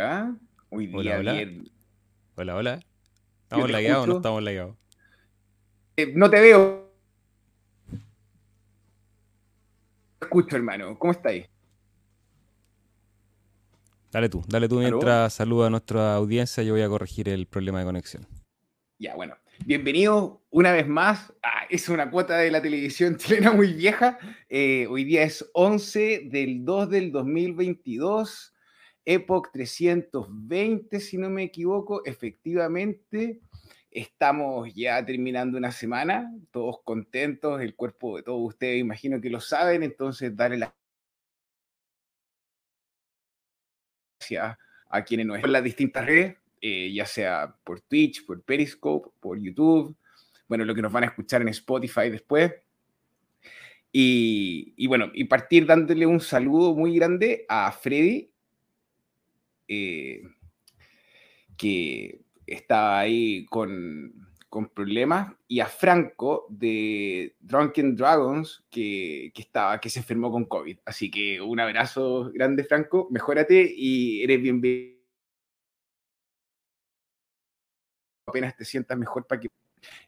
Hola. Hoy día Hola, hola. bien. Hola, hola. ¿Estamos lagueados o no estamos lagueados? Eh, no te veo. Te escucho, hermano. ¿Cómo estáis? Dale tú, dale tú mientras saluda a nuestra audiencia. Yo voy a corregir el problema de conexión. Ya, bueno. Bienvenidos una vez más. Ah, es una cuota de la televisión chilena muy vieja. Eh, hoy día es 11 del 2 del 2022. Epoch 320, si no me equivoco. Efectivamente, estamos ya terminando una semana. Todos contentos. El cuerpo de todos ustedes, imagino que lo saben. Entonces, darle las gracias a quienes nos en las distintas redes, eh, ya sea por Twitch, por Periscope, por YouTube, bueno, lo que nos van a escuchar en Spotify después. Y, y bueno, y partir dándole un saludo muy grande a Freddy, eh, que estaba ahí con, con problemas, y a Franco de Drunken Dragons, que, que, estaba, que se enfermó con COVID. Así que un abrazo grande, Franco, mejórate y eres bienvenido. Apenas te sientas mejor para que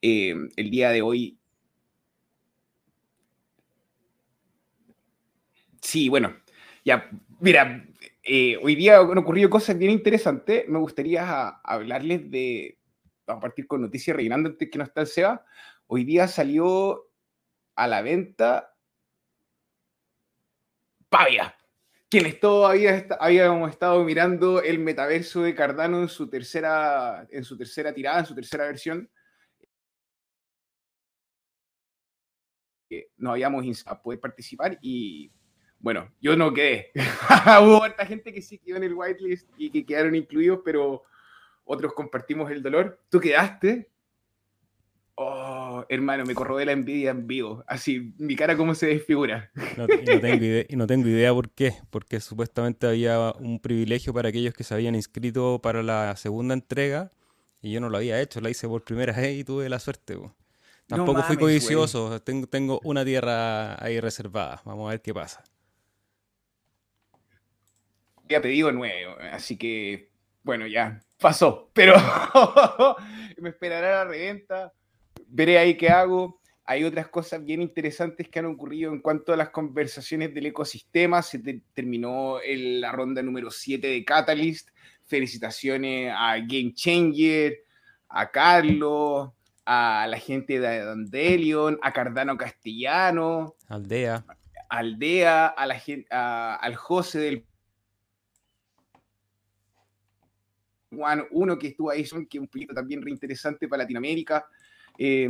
eh, el día de hoy. Sí, bueno, ya, mira, eh, hoy día han ocurrido cosas bien interesantes. Me gustaría a, hablarles de. Vamos a partir con noticias rellenando antes que no está el SEBA. Hoy día salió a la venta Pavia. Quienes todavía habíamos estado mirando el metaverso de Cardano en su tercera, en su tercera tirada, en su tercera versión. No habíamos a poder participar y bueno, yo no quedé. Hubo harta gente que sí quedó en el whitelist y que quedaron incluidos, pero otros compartimos el dolor. ¿Tú quedaste? Oh, hermano, me corrobe la envidia en vivo. Así, mi cara cómo se desfigura. No, y, no tengo idea, y no tengo idea por qué, porque supuestamente había un privilegio para aquellos que se habían inscrito para la segunda entrega y yo no lo había hecho, la hice por primera vez y tuve la suerte. Po. Tampoco no fui codicioso, tengo, tengo una tierra ahí reservada. Vamos a ver qué pasa. Había pedido nuevo, así que, bueno, ya pasó, pero me esperará la reventa, veré ahí qué hago. Hay otras cosas bien interesantes que han ocurrido en cuanto a las conversaciones del ecosistema. Se te terminó el, la ronda número 7 de Catalyst. Felicitaciones a Game Changer, a Carlos, a la gente de Dandelion, a Cardano Castellano, Aldea, Aldea, a la gente, a, al José del Juan, uno que estuvo ahí, que es un proyecto también reinteresante para Latinoamérica. Eh,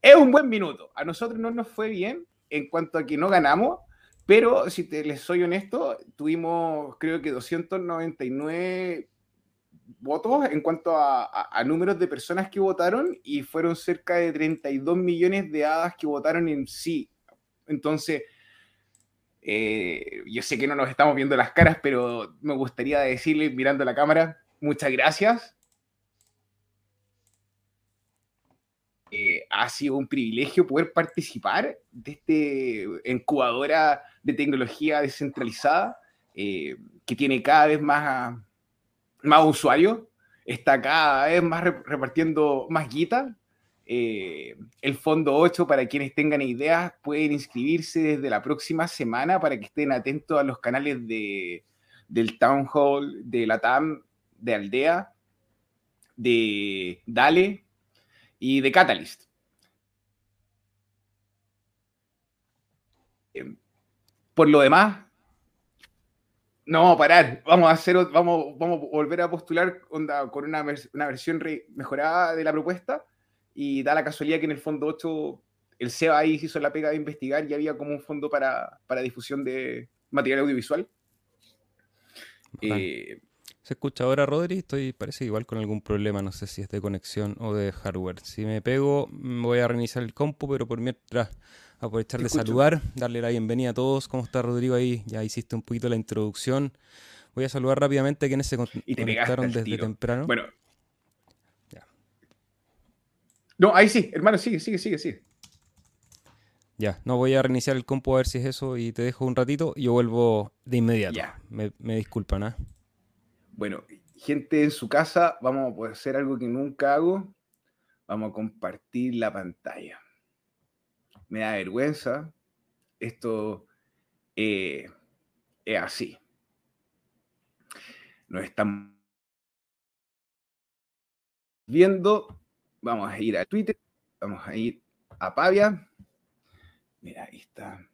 es un buen minuto. A nosotros no nos fue bien en cuanto a que no ganamos, pero si te, les soy honesto, tuvimos creo que 299 votos en cuanto a, a, a, números de personas que votaron y fueron cerca de 32 millones de hadas que votaron en sí. Entonces, eh, yo sé que no nos estamos viendo las caras, pero me gustaría decirle, mirando la cámara, muchas gracias. Eh, ha sido un privilegio poder participar de esta incubadora de tecnología descentralizada eh, que tiene cada vez más, más usuarios, está cada vez más repartiendo más guita. Eh, el Fondo 8, para quienes tengan ideas, pueden inscribirse desde la próxima semana para que estén atentos a los canales de, del Town Hall, de la TAM, de Aldea, de Dale y de Catalyst. Por lo demás, no vamos a parar, vamos a hacer, vamos, vamos a volver a postular onda, con una, una versión re, mejorada de la propuesta y da la casualidad que en el fondo 8 el SEBA ahí hizo la pega de investigar y había como un fondo para, para difusión de material audiovisual. Eh, ¿Se escucha ahora, Rodri? Estoy, parece igual con algún problema, no sé si es de conexión o de hardware. Si me pego, voy a reiniciar el compu, pero por mientras aprovechar de saludar, darle la bienvenida a todos. ¿Cómo está Rodrigo ahí? Ya hiciste un poquito la introducción. Voy a saludar rápidamente a quienes se con y te conectaron desde tiro. temprano. Bueno. Ya. No, ahí sí, hermano, sigue, sigue, sigue, sigue. Ya, no voy a reiniciar el compu a ver si es eso y te dejo un ratito y yo vuelvo de inmediato. Ya. Me, me disculpan, ¿ah? Bueno, gente en su casa, vamos a hacer algo que nunca hago. Vamos a compartir la pantalla. Me da vergüenza. Esto eh, es así. Nos estamos viendo. Vamos a ir a Twitter. Vamos a ir a Pavia. Mira, ahí está.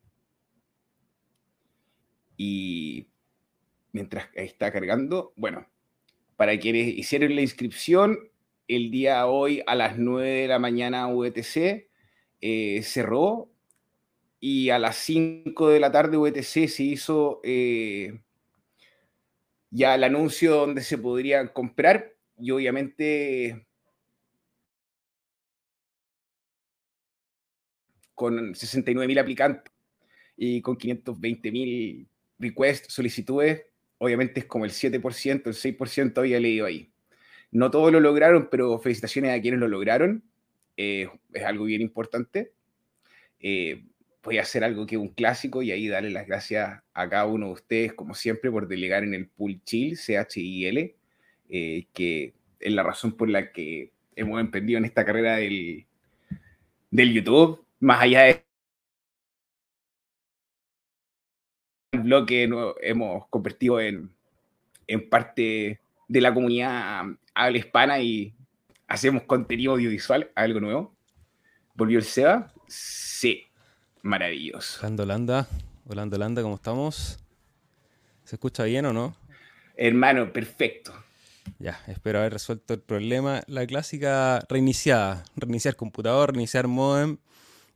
Y mientras está cargando, bueno, para quienes hicieron la inscripción, el día hoy a las 9 de la mañana VTC eh, cerró y a las 5 de la tarde VTC se hizo eh, ya el anuncio donde se podrían comprar y obviamente con 69.000 aplicantes y con 520.000 requests, solicitudes, obviamente es como el 7%, el 6% había leído ahí. No todos lo lograron, pero felicitaciones a quienes lo lograron. Eh, es algo bien importante. Eh, voy a hacer algo que es un clásico y ahí darle las gracias a cada uno de ustedes, como siempre, por delegar en el pool chill, C-H-I-L, eh, que es la razón por la que hemos emprendido en esta carrera del, del YouTube, más allá de blog que hemos convertido en, en parte de la comunidad habla hispana y hacemos contenido audiovisual, algo nuevo. ¿Volvió el Seba? Sí, maravilloso. Holanda, Holanda, Holanda, Holanda, ¿cómo estamos? ¿Se escucha bien o no? Hermano, perfecto. Ya, espero haber resuelto el problema. La clásica reiniciada, reiniciar computador, reiniciar modem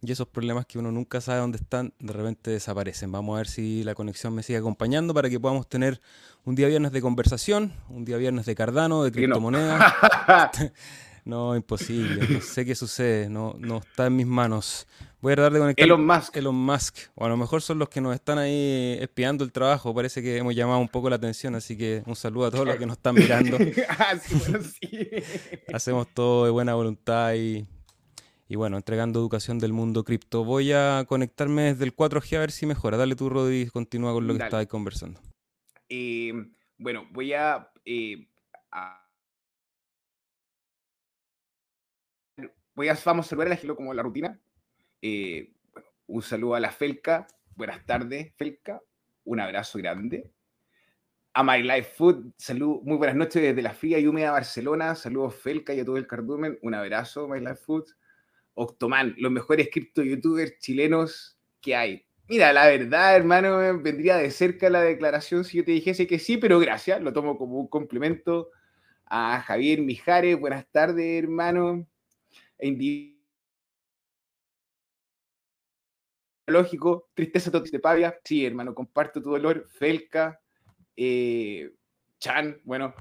y esos problemas que uno nunca sabe dónde están, de repente desaparecen. Vamos a ver si la conexión me sigue acompañando para que podamos tener un día viernes de conversación, un día viernes de Cardano, de criptomonedas. No? imposible. No sé qué sucede. No, no está en mis manos. Voy a tratar de conectar. Elon Musk. Elon Musk. O a lo mejor son los que nos están ahí espiando el trabajo. Parece que hemos llamado un poco la atención. Así que un saludo a todos los que nos están mirando. ah, sí, bueno, sí. Hacemos todo de buena voluntad y y bueno, entregando educación del mundo cripto. Voy a conectarme desde el 4G a ver si mejora. Dale tú, Rodri, continúa con lo que estabas conversando. Eh, bueno, voy a, eh, voy a, vamos a saludar a la como la rutina. Eh, un saludo a la Felca. Buenas tardes, Felca. Un abrazo grande. A My Life Food, salud, muy buenas noches desde la fría y húmeda Barcelona. Saludos, Felca y a todo el cardumen. Un abrazo, My Life Food. Octoman, los mejores cripto youtubers chilenos que hay. Mira, la verdad, hermano, vendría de cerca la declaración si yo te dijese que sí, pero gracias, lo tomo como un complemento a Javier Mijares. Buenas tardes, hermano. Lógico, tristeza totis de Pavia. Sí, hermano, comparto tu dolor. Felca, eh, Chan, bueno,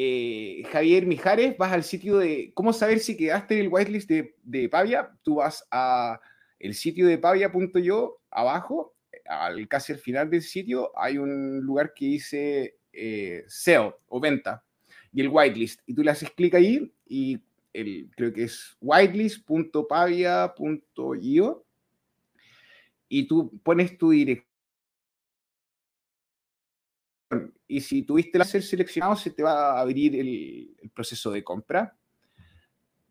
eh, Javier Mijares, vas al sitio de cómo saber si quedaste en el whitelist de, Pavia. Tú vas a el sitio de pavia.yo, abajo, al, casi al final del sitio, hay un lugar que dice eh, SEO o venta y el whitelist. Y tú le haces clic ahí y el, creo que es whitelist.pavia.io y tú pones tu dirección y si tuviste el ser seleccionado, se te va a abrir el, proceso de compra.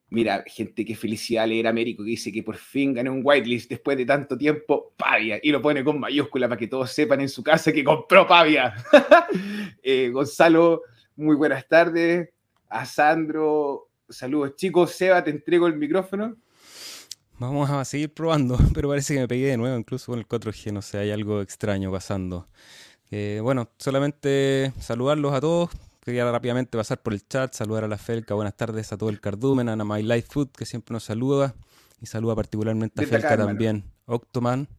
Mira, gente, qué felicidad leer a Américo que dice que por fin gané un whitelist después de tanto tiempo, Pavia, y lo pone con mayúscula para que todos sepan en su casa que compró Pavia. Eh, Gonzalo, muy buenas tardes. A Sandro, saludos chicos. Seba, te entrego el micrófono. Vamos a seguir probando, pero parece que me pegué de nuevo, incluso con el 4G, no sé, hay algo extraño pasando. Eh, bueno, solamente saludarlos a todos. Quería rápidamente pasar por el chat, saludar a la Felca, buenas tardes a todo el cardumen, a My Life Food, que siempre nos saluda, y saluda particularmente a Felca también. Octoman,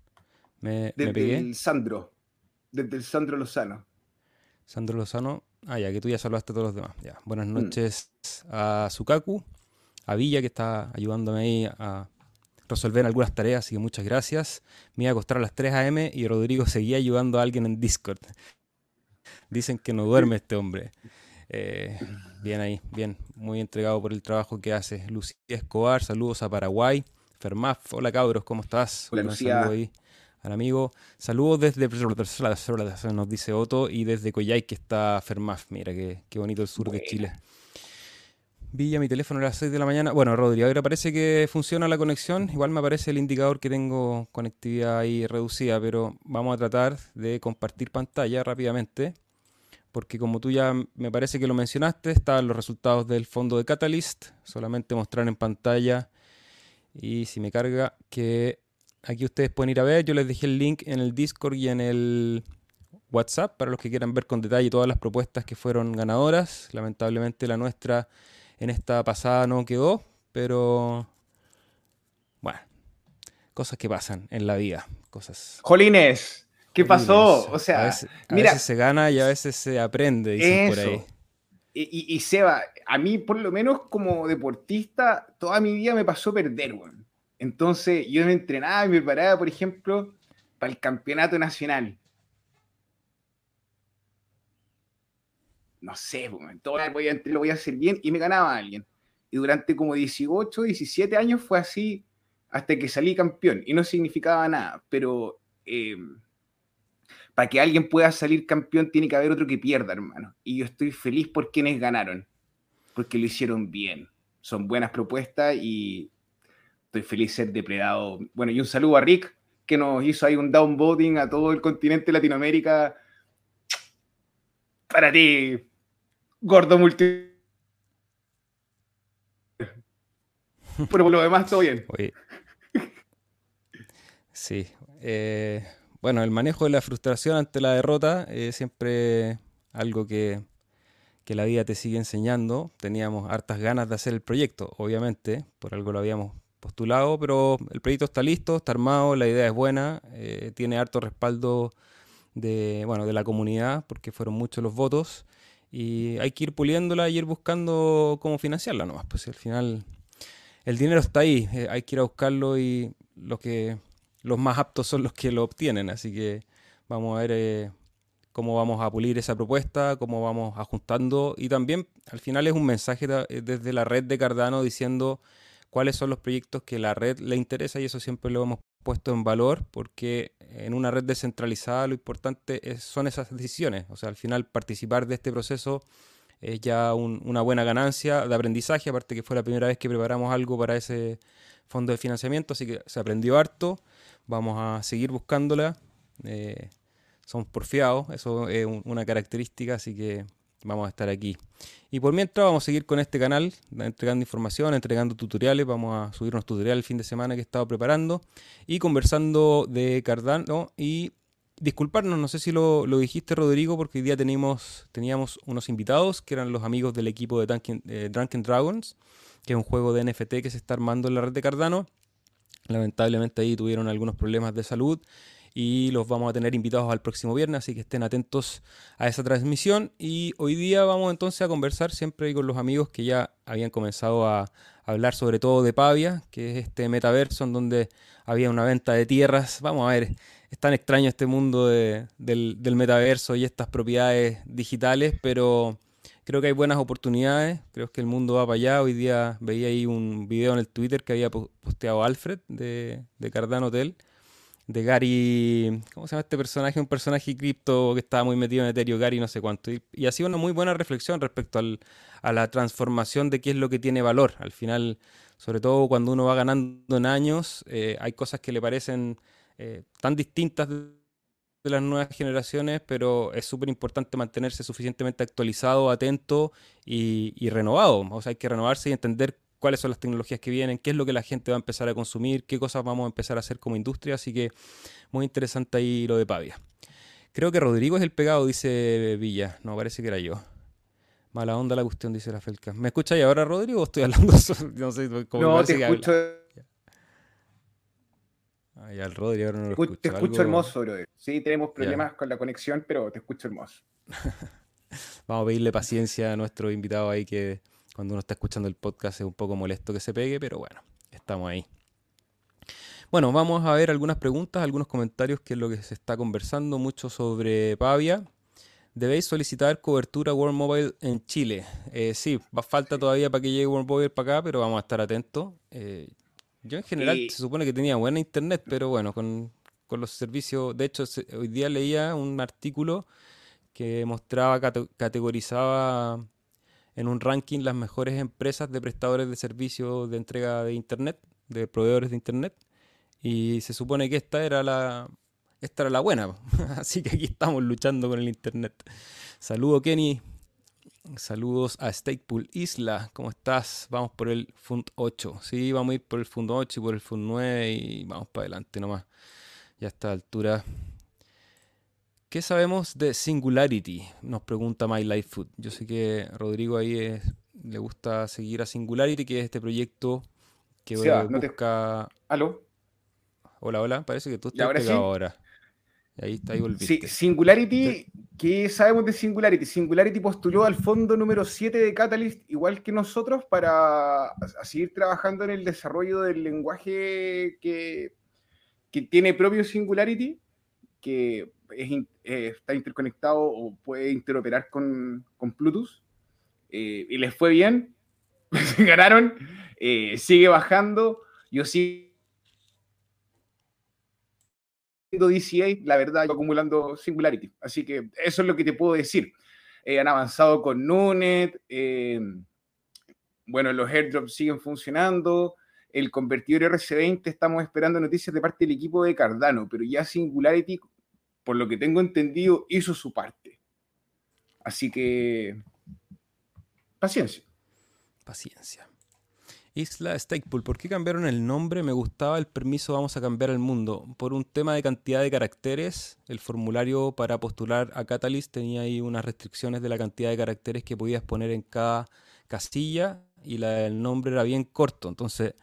me, Desde el Sandro, desde el Sandro Lozano. Sandro Lozano, ah, ya, que tú ya saludaste a todos los demás. Ya. Buenas mm. noches a Sukaku, a Villa, que está ayudándome ahí a resolver algunas tareas, así que muchas gracias. Me iba a acostar a las 3 a.m. y Rodrigo seguía ayudando a alguien en Discord. Dicen que no duerme este hombre. Eh, bien ahí, bien, muy entregado por el trabajo que hace. Lucía Escobar, saludos a Paraguay. Fermaf, hola cabros, ¿cómo estás? Hola Lucía. ahí al amigo. Saludos desde nos dice Otto y desde Coyay que está Fermaf. Mira qué, qué bonito el sur de Chile. Villa, mi teléfono a las 6 de la mañana. Bueno, Rodri, ahora parece que funciona la conexión. Igual me aparece el indicador que tengo conectividad ahí reducida, pero vamos a tratar de compartir pantalla rápidamente. Porque como tú ya me parece que lo mencionaste, están los resultados del fondo de Catalyst. Solamente mostrar en pantalla. Y si me carga, que aquí ustedes pueden ir a ver. Yo les dejé el link en el Discord y en el WhatsApp para los que quieran ver con detalle todas las propuestas que fueron ganadoras. Lamentablemente la nuestra en esta pasada no quedó, pero bueno, cosas que pasan en la vida, cosas. Jolines, ¿qué pasó? O sea, a veces, se gana y a veces se aprende, dicen por ahí. Y, y, Seba, a mí por lo menos como deportista, toda mi vida me pasó perder, weón. Entonces yo me entrenaba y me preparaba, por ejemplo, para el campeonato nacional. No sé, todo voy a, lo voy a hacer bien y me ganaba alguien. Y durante como 18, 17 años fue así hasta que salí campeón y no significaba nada, pero em, para que alguien pueda salir campeón tiene que haber otro que pierda, hermano. Y yo estoy feliz por quienes ganaron, porque lo hicieron bien. Son buenas propuestas y estoy feliz de ser depredado. Bueno, y un saludo a Rick, que nos hizo ahí un downvoting a todo el continente Latinoamérica. Para ti, gordo multi. Pero por lo demás, todo bien. Sí. Eh, bueno, el manejo de la frustración ante la derrota es siempre algo que, que la vida te sigue enseñando. Teníamos hartas ganas de hacer el proyecto, obviamente, por algo lo habíamos postulado, pero el proyecto está listo, está armado, la idea es buena, eh, tiene harto respaldo de, bueno, de la comunidad, porque fueron muchos los votos. Y hay que ir puliéndola y ir buscando cómo financiarla nomás. Pues al final el dinero está ahí, eh, hay que ir a buscarlo y los que los más aptos son los que lo obtienen. Así que vamos a ver eh, cómo vamos a pulir esa propuesta, cómo vamos ajustando. Y también al final es un mensaje eh, desde la red de Cardano diciendo cuáles son los proyectos que la red le interesa y eso siempre lo hemos puesto en valor porque en una red descentralizada lo importante son esas decisiones. O sea, al final participar de este proceso es ya una buena ganancia de aprendizaje, aparte que fue la primera vez que preparamos algo para ese fondo de financiamiento, así que se aprendió harto, vamos a seguir buscándola. Eh, somos porfiados, eso es una característica, así que vamos a estar aquí. Y por mientras vamos a seguir con este canal, entregando información, entregando tutoriales, vamos a subir unos tutoriales el fin de semana que he estado preparando y conversando de Cardano y disculparnos, no sé si lo, dijiste Rodrigo, porque hoy día teníamos, teníamos unos invitados que eran los amigos del equipo de eh, Drunken Dragons, que es un juego de NFT que se está armando en la red de Cardano. Lamentablemente ahí tuvieron algunos problemas de salud y los vamos a tener invitados al próximo viernes, así que estén atentos a esa transmisión. Y hoy día vamos entonces a conversar siempre con los amigos que ya habían comenzado a hablar sobre todo de Pavia, que es este metaverso en donde había una venta de tierras. Vamos a ver, es tan extraño este mundo del, del metaverso y estas propiedades digitales, pero creo que hay buenas oportunidades, creo que el mundo va para allá. Hoy día veía ahí un video en el Twitter que había posteado Alfred de, de Cardano Hotel de Gary, ¿cómo se llama este personaje? Un personaje cripto que estaba muy metido en Ethereum, Gary no sé cuánto. Y, y ha sido una muy buena reflexión respecto al, a la transformación de qué es lo que tiene valor. Al final, sobre todo cuando uno va ganando en años, eh, hay cosas que le parecen eh, tan distintas de las nuevas generaciones, pero es súper importante mantenerse suficientemente actualizado, atento y, y renovado. O sea, hay que renovarse y entender cuáles son las tecnologías que vienen, qué es lo que la gente va a empezar a consumir, qué cosas vamos a empezar a hacer como industria. Así que muy interesante ahí lo de Pavia. Creo que Rodrigo es el pegado, dice Villa. No, parece que era yo. Mala onda la cuestión, dice la Felca. ¿Me escucha ahí ahora, Rodrigo, o estoy hablando No sé, como no, te escucho. Ya el Rodrigo ahora no lo escucho. Te escucho hermoso, bro. Sí, tenemos problemas con la conexión, pero te escucho hermoso. Vamos a pedirle paciencia a nuestro invitado ahí que cuando uno está escuchando el podcast es un poco molesto que se pegue, pero bueno, estamos ahí. Bueno, vamos a ver algunas preguntas, algunos comentarios, que es lo que se está conversando mucho sobre Pavia. Debéis solicitar cobertura World Mobile en Chile. Eh, sí, va falta todavía para que llegue World Mobile para acá, pero vamos a estar atentos. Eh, yo en general se supone que tenía buena internet, pero bueno, con, con los servicios. De hecho, hoy día leía un artículo que mostraba, categorizaba en un ranking las mejores empresas de prestadores de servicios de entrega de Internet, de proveedores de Internet. Y se supone que esta era la, esta era la buena. Así que aquí estamos luchando con el Internet. Saludo Kenny. Saludos a Stakepool Isla. ¿Cómo estás? Vamos por el Fund 8. Sí, vamos a ir por el Fund 8 y por el Fund 9 y vamos para adelante nomás. Ya a esta altura. ¿Qué sabemos de Singularity? Nos pregunta My Life Food. Yo sé que Rodrigo ahí le gusta seguir a Singularity, que es este proyecto que busca... ¿Aló? Hola, hola. Parece que tú estás pegado ahora. Ahí está, ahí Sí, Singularity, ¿qué sabemos de Singularity? Singularity postuló al fondo número 7 de Catalyst, igual que nosotros, para seguir trabajando en el desarrollo del lenguaje que, que tiene propio Singularity, que eh, está interconectado o puede interoperar con, con Bluetooth. Eh, y les fue bien, ganaron, eh, sigue bajando. Yo sí DCA, la verdad, acumulando Singularity. Así que eso es lo que te puedo decir. Han avanzado con Nunet. Bueno, los airdrops siguen funcionando. El convertidor RC20 estamos esperando noticias de parte del equipo de Cardano, pero ya Singularity, por lo que tengo entendido, hizo su parte. Así que paciencia. Paciencia. Isla Stakepool, ¿por qué cambiaron el nombre? Me gustaba el permiso Vamos a cambiar el mundo. Por un tema de cantidad de caracteres, el formulario para postular a Catalyst tenía ahí unas restricciones de la cantidad de caracteres que podías poner en cada casilla y la, el nombre era bien corto. Entonces,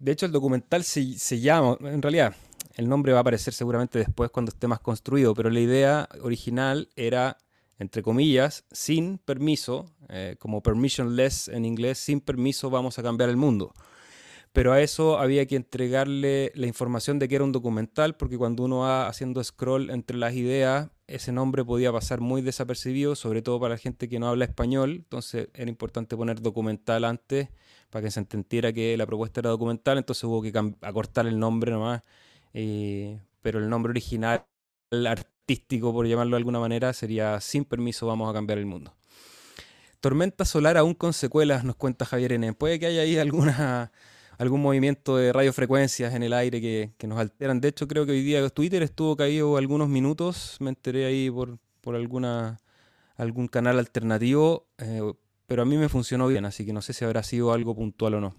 de hecho el documental se, se llama, en realidad, el nombre va a aparecer seguramente después cuando esté más construido, pero la idea original era entre comillas, sin permiso, eh, como permissionless en inglés, sin permiso vamos a cambiar el mundo. Pero a eso había que entregarle la información de que era un documental, porque cuando uno va haciendo scroll entre las ideas, ese nombre podía pasar muy desapercibido, sobre todo para la gente que no habla español. Entonces era importante poner documental antes para que se entendiera que la propuesta era documental. Entonces hubo que acortar el nombre nomás. Eh, pero el nombre original, por llamarlo de alguna manera, sería sin permiso vamos a cambiar el mundo. Tormenta solar aún con secuelas, nos cuenta Javier N. Puede que haya ahí alguna, algún movimiento de radiofrecuencias en el aire que, nos alteran. De hecho, creo que hoy día Twitter estuvo caído algunos minutos. Me enteré ahí por, por alguna, algún canal alternativo. Eh, pero a mí me funcionó bien, así que no sé si habrá sido algo puntual o no.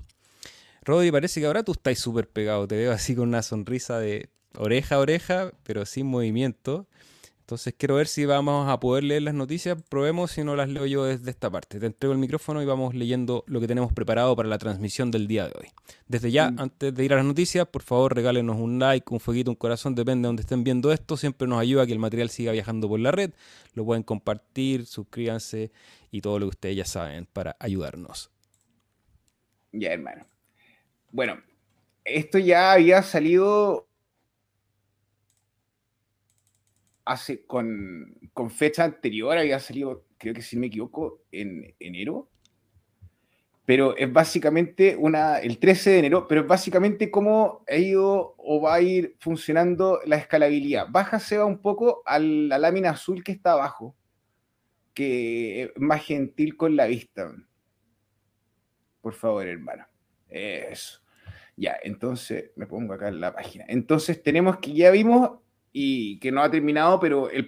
Rodri, parece que ahora tú estás súper pegado. Te veo así con una sonrisa de oreja a oreja, pero sin movimiento. Entonces quiero ver si vamos a poder leer las noticias. Probemos si no las leo yo desde esta parte. Te entrego el micrófono y vamos leyendo lo que tenemos preparado para la transmisión del día de hoy. Desde ya, mm. antes de ir a las noticias, por favor regálenos un like, un fueguito, un corazón, depende de donde estén viendo esto. Siempre nos ayuda a que el material siga viajando por la red. Lo pueden compartir, suscríbanse y todo lo que ustedes ya saben para ayudarnos. Ya, hermano. Bueno, esto ya había salido hace con, fecha anterior, había salido, creo que si me equivoco, en enero. Pero es básicamente una, el 13 de enero, pero es básicamente cómo ha ido o va a ir funcionando la escalabilidad. Baja se va un poco a la lámina azul que está abajo, que es más gentil con la vista. Por favor, hermano. Eso. Ya, entonces me pongo acá en la página. Entonces tenemos que ya vimos y que no ha terminado, pero el,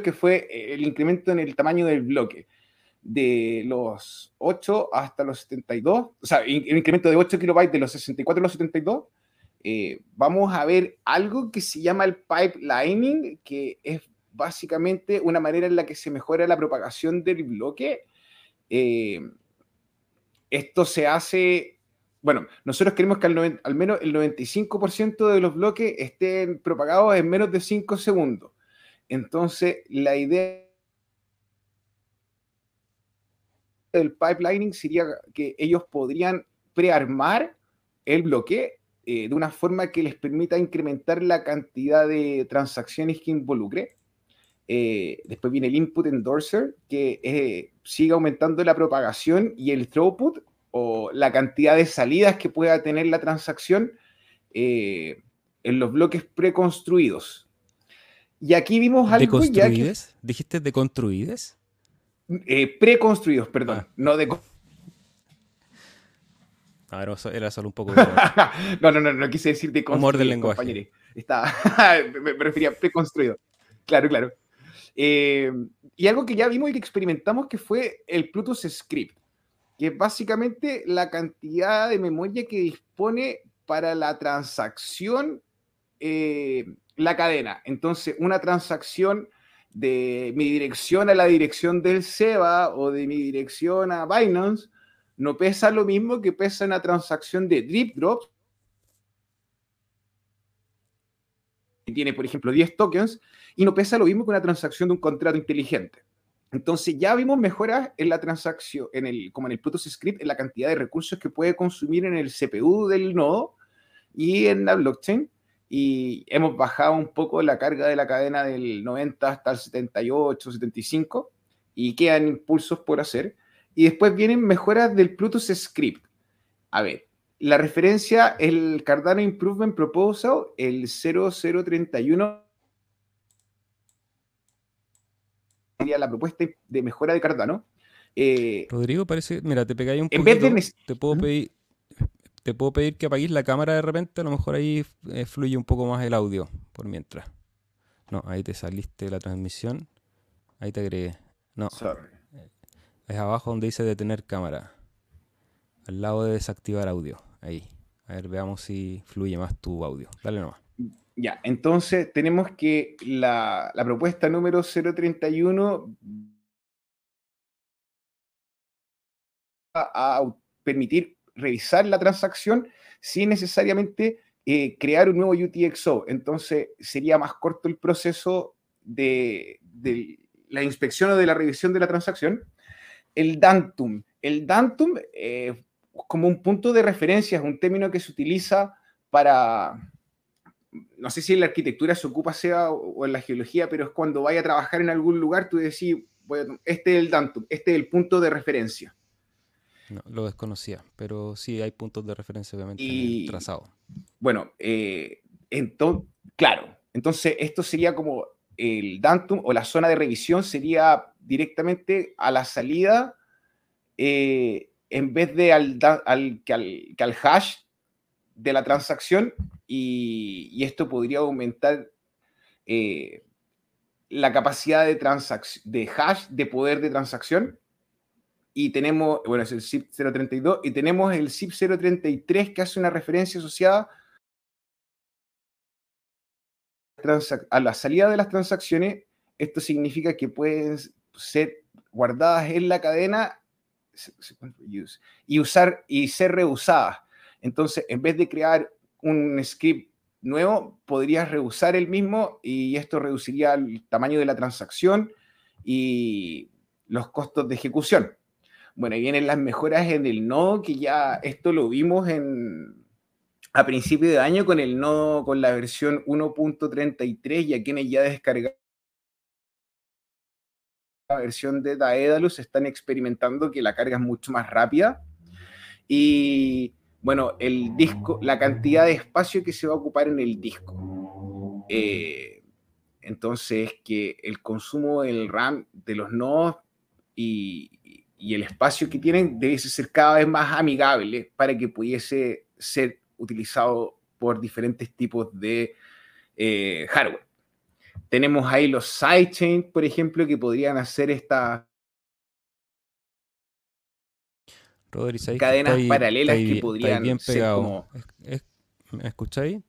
que fue el incremento en el tamaño del bloque de los 8 hasta los 72, o sea, el incremento de 8 kilobytes de los 64 a los 72, eh, vamos a ver algo que se llama el pipelining, que es básicamente una manera en la que se mejora la propagación del bloque. Eh, esto se hace bueno, nosotros queremos que al, menos el 95% de los bloques estén propagados en menos de 5 segundos. Entonces, la idea del pipelining sería que ellos podrían prearmar el bloque eh, de una forma que les permita incrementar la cantidad de transacciones que involucre. Eh, después viene el input endorser, que eh, sigue aumentando la propagación y el throughput o la cantidad de salidas que pueda tener la transacción eh, en los bloques preconstruidos. Y aquí vimos algo ya que... ¿Dijiste deconstruides? Eh, preconstruidos, perdón, ah. no de... Ah, era solo un poco... no, no, no, no quise decir de Humor del lenguaje. Está, me, refería a preconstruido. Claro, claro. Eh, y algo que ya vimos y que experimentamos que fue el Plutus Script, que es básicamente la cantidad de memoria que dispone para la transacción eh, la cadena. Entonces, una transacción de mi dirección a la dirección del SEBA o de mi dirección a Binance no pesa lo mismo que pesa una transacción de drip drops tiene, por ejemplo, 10 tokens y no pesa lo mismo que una transacción de un contrato inteligente. Entonces ya vimos mejoras en la transacción, en el, como en el Plutus Script, en la cantidad de recursos que puede consumir en el CPU del nodo y en la blockchain. Y hemos bajado un poco la carga de la cadena del 90 hasta el 78, 75 y quedan impulsos por hacer. Y después vienen mejoras del Plutus Script. A ver, la referencia, el Cardano Improvement Proposal, el 0031 sería la propuesta de mejora de Cardano. Eh, Rodrigo, parece, mira, te pegáis un poquito, te puedo pedir, te puedo pedir que apagues la cámara de repente, a lo mejor ahí eh, fluye un poco más el audio por mientras. No, ahí te saliste de la transmisión. Ahí te agregué. No. Es abajo donde dice detener cámara. Al lado de desactivar audio. Ahí. A ver, veamos si fluye más tu audio. Dale nomás. Ya, entonces tenemos que la, la propuesta número 031 a, a permitir revisar la transacción sin necesariamente eh, crear un nuevo UTXO. Entonces sería más corto el proceso de, la inspección o de la revisión de la transacción. El Dantum. El Dantum, eh, como un punto de referencia, es un término que se utiliza para, no sé si en la arquitectura se ocupa sea o en la geología, pero es cuando vaya a trabajar en algún lugar, tú decís, bueno, este es el Dantum, este es el punto de referencia. No, lo desconocía, pero sí hay puntos de referencia, obviamente, y, trazado. Bueno, eh, entonces, claro, entonces esto sería como el Dantum o la zona de revisión sería directamente a la salida eh, en vez de al, al, que al, hash de la transacción y, esto podría aumentar eh, la capacidad de, de hash de poder de transacción y tenemos, bueno, es el zip 032, y tenemos el zip 033 que hace una referencia asociada a la salida de las transacciones. Esto significa que pueden ser guardadas en la cadena y usar y ser reusadas. Entonces, en vez de crear un script nuevo, podrías reusar el mismo y esto reduciría el tamaño de la transacción y los costos de ejecución. Bueno, ahí vienen las mejoras en el nodo, que ya esto lo vimos en, a principio de año con el nodo, con la versión 1.33, y a quienes ya descargaron versión de Daedalus están experimentando que la carga es mucho más rápida. Y bueno, el disco, la cantidad de espacio que se va a ocupar en el disco. Eh, entonces, que el consumo del RAM de los nodos y, el espacio que tienen debe ser cada vez más amigable para que pudiese ser utilizado por diferentes tipos de eh, hardware. Tenemos ahí los sidechains, por ejemplo, que podrían hacer estas cadenas paralelas que podrían ser como... ¿Me escucháis?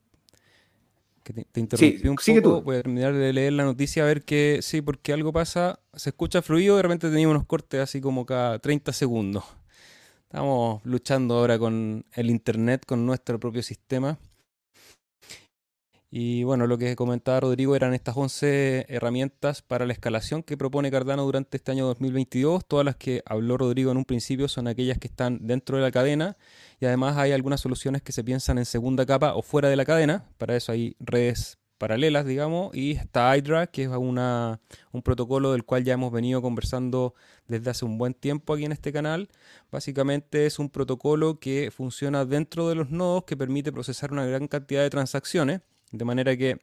te, interrumpí un poco. Voy a terminar de leer la noticia a ver que sí, porque algo pasa. Se escucha fluido, de repente teníamos unos cortes así como cada 30 segundos. Estamos luchando ahora con el internet, con nuestro propio sistema. Y bueno, lo que comentaba Rodrigo eran estas 11 herramientas para la escalación que propone Cardano durante este año 2022. Todas las que habló Rodrigo en un principio son aquellas que están dentro de la cadena y además hay algunas soluciones que se piensan en segunda capa o fuera de la cadena. Para eso hay redes paralelas, digamos, y está Hydra, que es una, un protocolo del cual ya hemos venido conversando desde hace un buen tiempo aquí en este canal. Básicamente es un protocolo que funciona dentro de los nodos que permite procesar una gran cantidad de transacciones, de manera que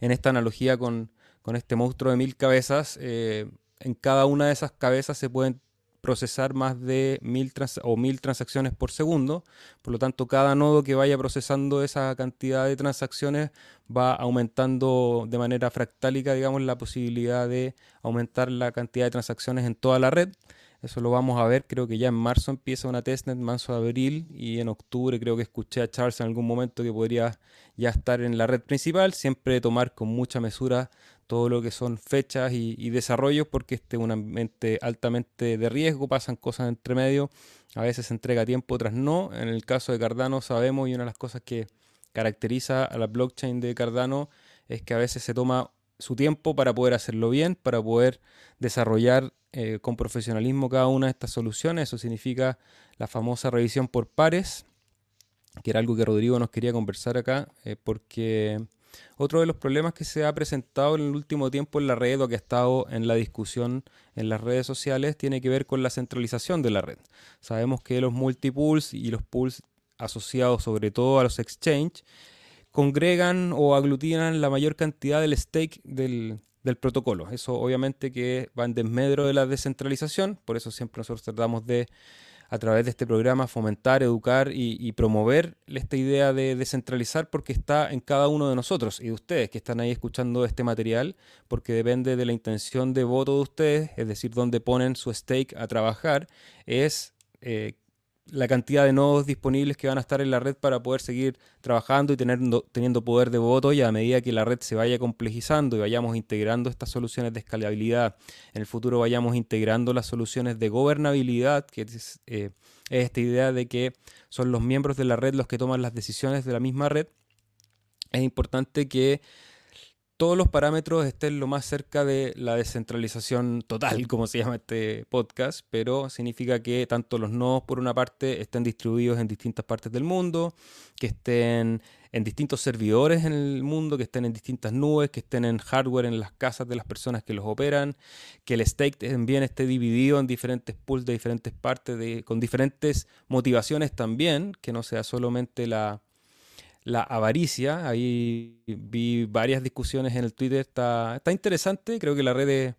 en esta analogía con, este monstruo de mil cabezas, eh, en cada una de esas cabezas se pueden procesar más de mil, o mil transacciones por segundo. Por lo tanto, cada nodo que vaya procesando esa cantidad de transacciones va aumentando de manera fractálica, digamos, la posibilidad de aumentar la cantidad de transacciones en toda la red. Eso lo vamos a ver, creo que ya en marzo empieza una testnet, marzo abril, y en octubre creo que escuché a Charles en algún momento que podría ya estar en la red principal, siempre tomar con mucha mesura todo lo que son fechas y, desarrollos, porque este es un ambiente altamente de riesgo, pasan cosas entre medio, a veces se entrega tiempo, otras no. En el caso de Cardano sabemos, y una de las cosas que caracteriza a la blockchain de Cardano es que a veces se toma su tiempo para poder hacerlo bien, para poder desarrollar eh, con profesionalismo cada una de estas soluciones. Eso significa la famosa revisión por pares, que era algo que Rodrigo nos quería conversar acá, eh, porque otro de los problemas que se ha presentado en el último tiempo en la red o que ha estado en la discusión en las redes sociales tiene que ver con la centralización de la red. Sabemos que los multipools y los pools asociados sobre todo a los exchange congregan o aglutinan la mayor cantidad del stake del, del protocolo. Eso obviamente que va en desmedro de la descentralización, por eso siempre nosotros tratamos de a través de este programa fomentar, educar y, promover esta idea de descentralizar porque está en cada uno de nosotros y de ustedes que están ahí escuchando este material, porque depende de la intención de voto de ustedes, es decir, donde ponen su stake a trabajar, es eh, la cantidad de nodos disponibles que van a estar en la red para poder seguir trabajando y teniendo poder de voto y a medida que la red se vaya complejizando y vayamos integrando estas soluciones de escalabilidad, en el futuro vayamos integrando las soluciones de gobernabilidad, que es, eh, es esta idea de que son los miembros de la red los que toman las decisiones de la misma red, es importante que todos los parámetros estén lo más cerca de la descentralización total, como se llama este podcast, pero significa que tanto los nodos, por una parte, estén distribuidos en distintas partes del mundo, que estén en distintos servidores en el mundo, que estén en distintas nubes, que estén en hardware en las casas de las personas que los operan, que el stake también esté dividido en diferentes pools de diferentes partes, con diferentes motivaciones también, que no sea solamente la la avaricia. Ahí vi varias discusiones en el Twitter. Está, está interesante. Creo que la red es,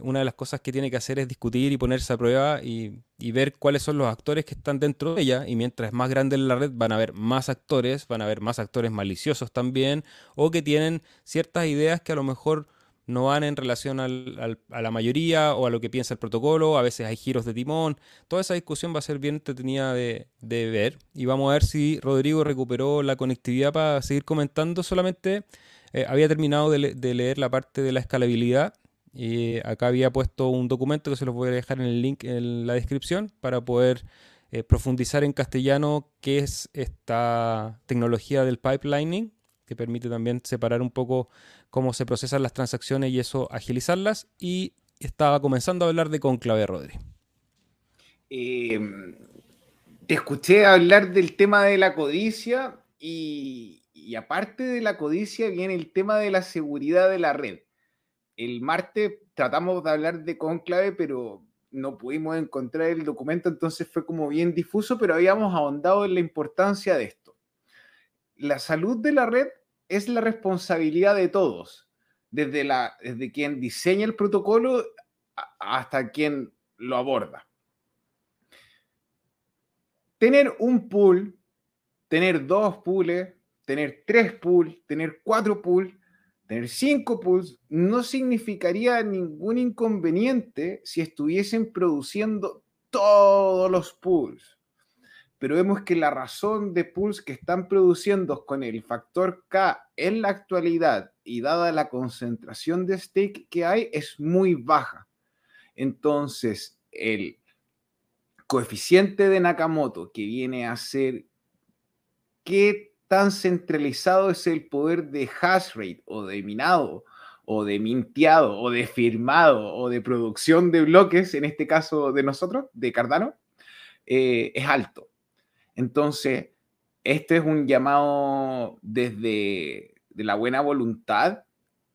una de las cosas que tiene que hacer es discutir y ponerse a prueba y, ver cuáles son los actores que están dentro de ella. Y mientras es más grande la red, van a haber más actores, van a haber más actores maliciosos también, o que tienen ciertas ideas que a lo mejor no van en relación a la mayoría o a lo que piensa el protocolo, a veces hay giros de timón. Toda esa discusión va a ser bien entretenida de, ver y vamos a ver si Rodrigo recuperó la conectividad para seguir comentando. Solamente eh, había terminado de, leer la parte de la escalabilidad y acá había puesto un documento que se los voy a dejar en el link en la descripción para poder eh, profundizar en castellano qué es esta tecnología del pipelining que permite también separar un poco cómo se procesan las transacciones y eso agilizarlas. Y estaba comenzando a hablar de conclave, Rodri. Em, te escuché hablar del tema de la codicia y, aparte de la codicia viene el tema de la seguridad de la red. El martes tratamos de hablar de conclave, pero no pudimos encontrar el documento, entonces fue como bien difuso, pero habíamos ahondado en la importancia de esto. La salud de la red es la responsabilidad de todos, desde, la, desde quien diseña el protocolo hasta quien lo aborda. Tener un pool, tener dos pools, tener tres pools, tener cuatro pools, tener cinco pools, no significaría ningún inconveniente si estuviesen produciendo todos los pools pero vemos que la razón de pools que están produciendo con el factor K en la actualidad y dada la concentración de stake que hay es muy baja. Entonces, el coeficiente de Nakamoto que viene a ser qué tan centralizado es el poder de hash rate o de minado o de minteado o de firmado o de producción de bloques, en este caso de nosotros, de Cardano, eh, es alto. Entonces, este es un llamado desde, de la buena voluntad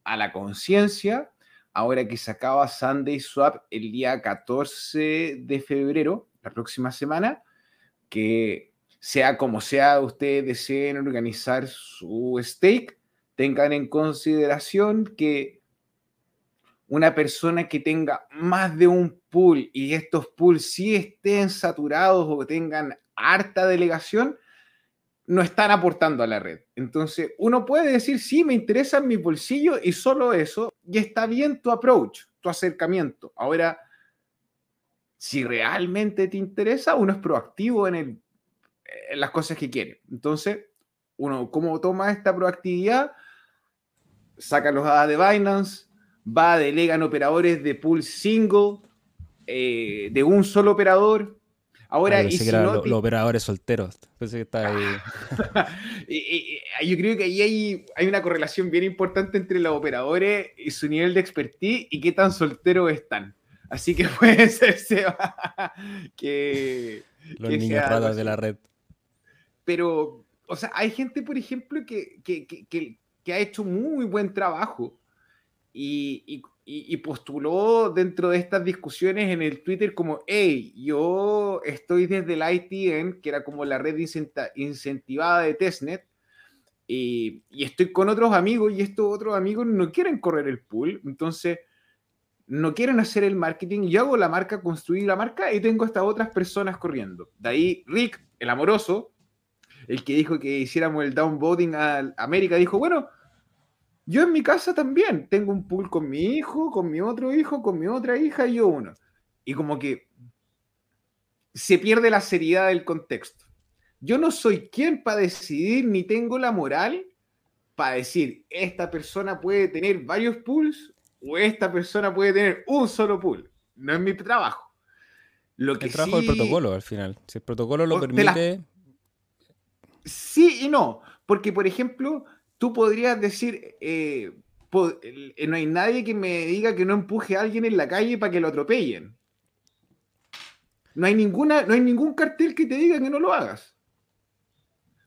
a la conciencia, ahora que se acaba Sunday Swap el día 14 de febrero, la próxima semana, que sea como sea, ustedes deseen organizar su stake, tengan en consideración que una persona que tenga más de un pool y estos pools sí estén saturados o tengan harta delegación, no están aportando a la red. Entonces, uno puede decir, sí, me interesa en mi bolsillo y solo eso, y está bien tu approach, tu acercamiento. Ahora, si realmente te interesa, uno es proactivo en, el, las cosas que quiere. Entonces, uno, ¿cómo toma esta proactividad? Saca los hadas de Binance, va, delegan operadores de pool single, eh, de un solo operador, Ahora, y si no, los operadores solteros. Pensé que está ahí. yo creo que ahí hay, hay, una correlación bien importante entre los operadores y su nivel de expertise y qué tan solteros están. Así que puede ser que. Los niños ratas de la red. Pero, o sea, hay gente, por ejemplo, que, que, que, que ha hecho muy buen trabajo y, y, postuló dentro de estas discusiones en el Twitter como, hey, yo estoy desde el ITN, que era como la red incentivada de testnet, y, y, estoy con otros amigos y estos otros amigos no quieren correr el pool, entonces no quieren hacer el marketing, yo hago la marca, construir la marca y tengo estas otras personas corriendo. De ahí Rick, el amoroso, el que dijo que hiciéramos el downvoting a América, dijo, bueno, yo en mi casa también tengo un pool con mi hijo, con mi otro hijo, con mi otra hija y yo uno. Y como que se pierde la seriedad del contexto. Yo no soy quien para decidir ni tengo la moral para decir esta persona puede tener varios pools o esta persona puede tener un solo pool. No es mi trabajo. Lo que el trabajo del protocolo al final. Si el protocolo lo permite. Sí y no. Porque, por ejemplo, tú podrías decir, eh, eh, no hay nadie que me diga que no empuje a alguien en la calle para que lo atropellen. No hay, ninguna, no hay ningún cartel que te diga que no lo hagas.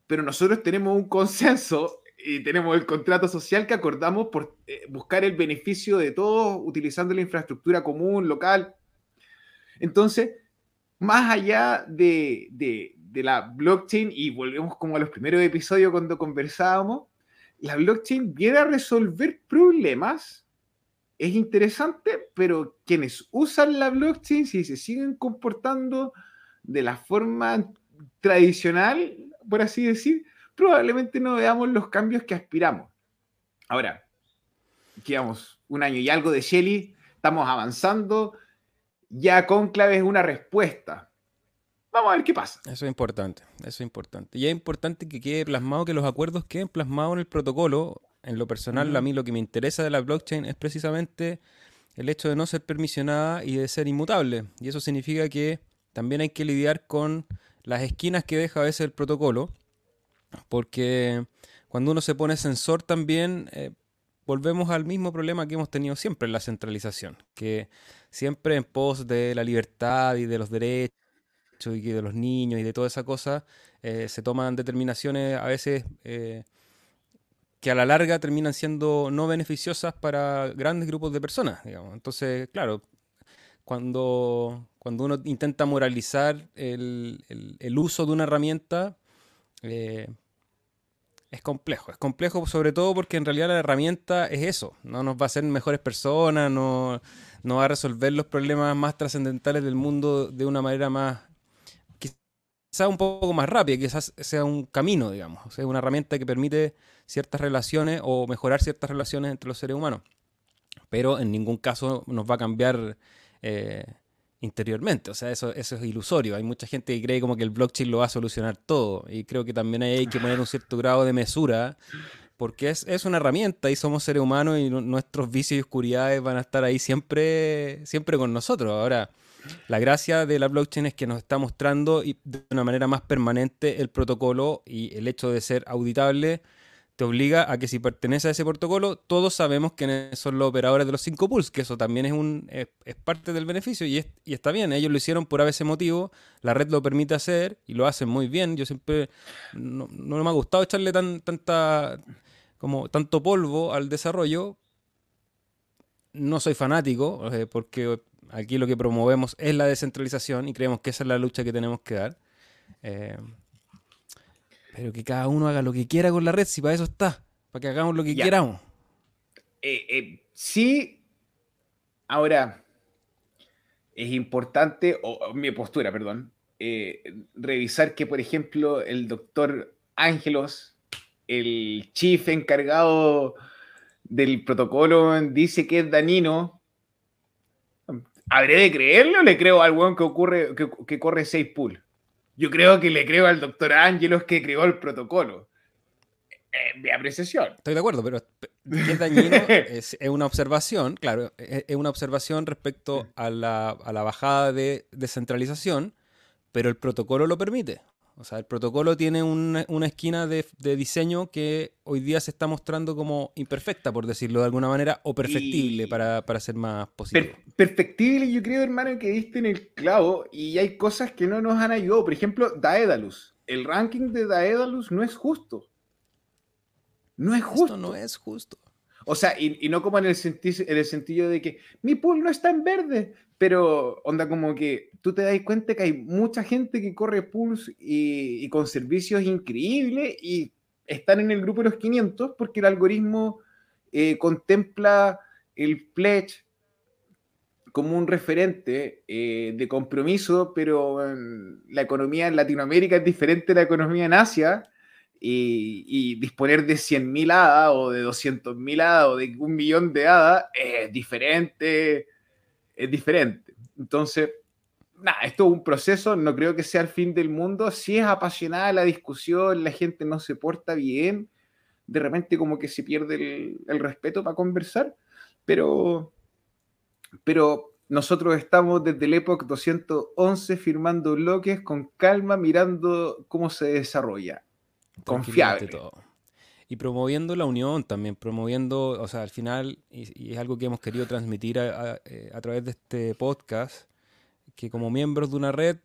Pero nosotros tenemos un consenso y tenemos el contrato social que acordamos por eh, buscar el beneficio de todos utilizando la infraestructura común, local. Entonces, más allá de, de la blockchain, y volvemos como a los primeros episodios cuando conversábamos, la blockchain viene a resolver problemas, es interesante, pero quienes usan la blockchain, si se siguen comportando de la forma tradicional, por así decir, probablemente no veamos los cambios que aspiramos. Ahora, quedamos un año y algo de Shelly, estamos avanzando, ya Conclave es una respuesta. Vamos a ver qué pasa. Eso es importante, eso es importante. Y es importante que quede plasmado, que los acuerdos queden plasmados en el protocolo. En lo personal, a mí lo que me interesa de la blockchain es precisamente el hecho de no ser permisionada y de ser inmutable. Y eso significa que también hay que lidiar con las esquinas que deja a veces el protocolo, porque cuando uno se pone sensor también, eh, volvemos al mismo problema que hemos tenido siempre en la centralización, que siempre en pos de la libertad y de los derechos y de los niños y de toda esa cosa, eh, se toman determinaciones a veces eh, que a la larga terminan siendo no beneficiosas para grandes grupos de personas. Entonces, claro, cuando, cuando uno intenta moralizar el, uso de una herramienta, eh, es complejo. Es complejo sobre todo porque en realidad la herramienta es eso. No nos va a hacer mejores personas, no, no va a resolver los problemas más trascendentales del mundo de una manera más sea un poco más rápida, quizás sea un camino, digamos, o sea, una herramienta que permite ciertas relaciones o mejorar ciertas relaciones entre los seres humanos. Pero en ningún caso nos va a cambiar eh, interiormente, o sea, eso, eso es ilusorio. Hay mucha gente que cree como que el blockchain lo va a solucionar todo y creo que también hay que poner un cierto grado de mesura porque es, es, una herramienta y somos seres humanos y nuestros vicios y oscuridades van a estar ahí siempre, siempre con nosotros. Ahora, la gracia de la blockchain es que nos está mostrando y de una manera más permanente el protocolo y el hecho de ser auditable te obliga a que si pertenece a ese protocolo, todos sabemos quiénes son los operadores de los cinco pools, que eso también es, un, es, parte del beneficio y, y, está bien, ellos lo hicieron por ese motivo, la red lo permite hacer y lo hacen muy bien, yo siempre no, me ha gustado echarle tan, tanta como tanto polvo al desarrollo. No soy fanático, eh, porque aquí lo que promovemos es la descentralización y creemos que esa es la lucha que tenemos que dar. Eh, pero que cada uno haga lo que quiera con la red, si para eso está, para que hagamos lo que queramos. Eh, sí, ahora es importante, o, mi postura, perdón, revisar que, por ejemplo, el doctor Ángelos, el chief encargado del protocolo, dice que es danino. ¿Habré de creerlo o le creo al weón que, ocurre, que, corre 6 pools? Yo creo que le creo al doctor Ángelos que creó el protocolo. En mi apreciación. Estoy de acuerdo, pero es dañino es, una observación, claro, es, una observación respecto a la, a la bajada de descentralización, pero el protocolo lo permite. O sea, el protocolo tiene una, esquina de, diseño que hoy día se está mostrando como imperfecta, por decirlo de alguna manera, o perfectible para, ser más posible. perfectible, yo creo, hermano, que diste en el clavo y hay cosas que no nos han ayudado. Por ejemplo, Daedalus. El ranking de Daedalus no es justo. No es justo. no es justo. O sea, y, no como en el, en el sentido de que mi pool no está en verde, pero onda como que tú te das cuenta que hay mucha gente que corre pools y, con servicios increíbles y están en el grupo de los 500 porque el algoritmo eh, contempla el pledge como un referente eh, de compromiso, pero la economía en Latinoamérica es diferente a la economía en Asia y, disponer de 100.000 hadas o de 200.000 hadas o de un millón de hadas es diferente, es diferente. Entonces, nada, esto es un proceso, no creo que sea el fin del mundo. Si es apasionada la discusión, la gente no se porta bien, de repente como que se pierde el, respeto para conversar, pero, pero nosotros estamos desde el Epoch 211 firmando bloques con calma, mirando cómo se desarrolla confiable. Todo. Y promoviendo la unión también, promoviendo, o sea, al final, y, es algo que hemos querido transmitir eh, a, través de este podcast, que como miembros de una red,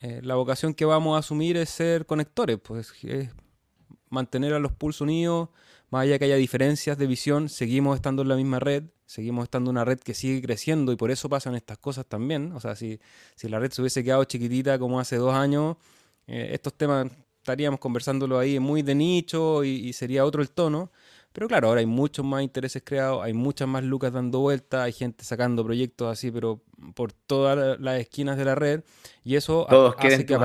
eh, la vocación que vamos a asumir es ser conectores, pues es mantener a los pools unidos, más allá que haya diferencias de visión, seguimos estando en la misma red, seguimos estando en una red que sigue creciendo y por eso pasan estas cosas también. O sea, si, si la red se hubiese quedado chiquitita como hace dos años, eh, estos temas estaríamos conversándolo ahí muy de nicho y, sería otro el tono. Pero claro, ahora hay muchos más intereses creados, hay muchas más lucas dando vueltas, hay gente sacando proyectos así, pero por todas las esquinas de la red. Y eso Todos quieren que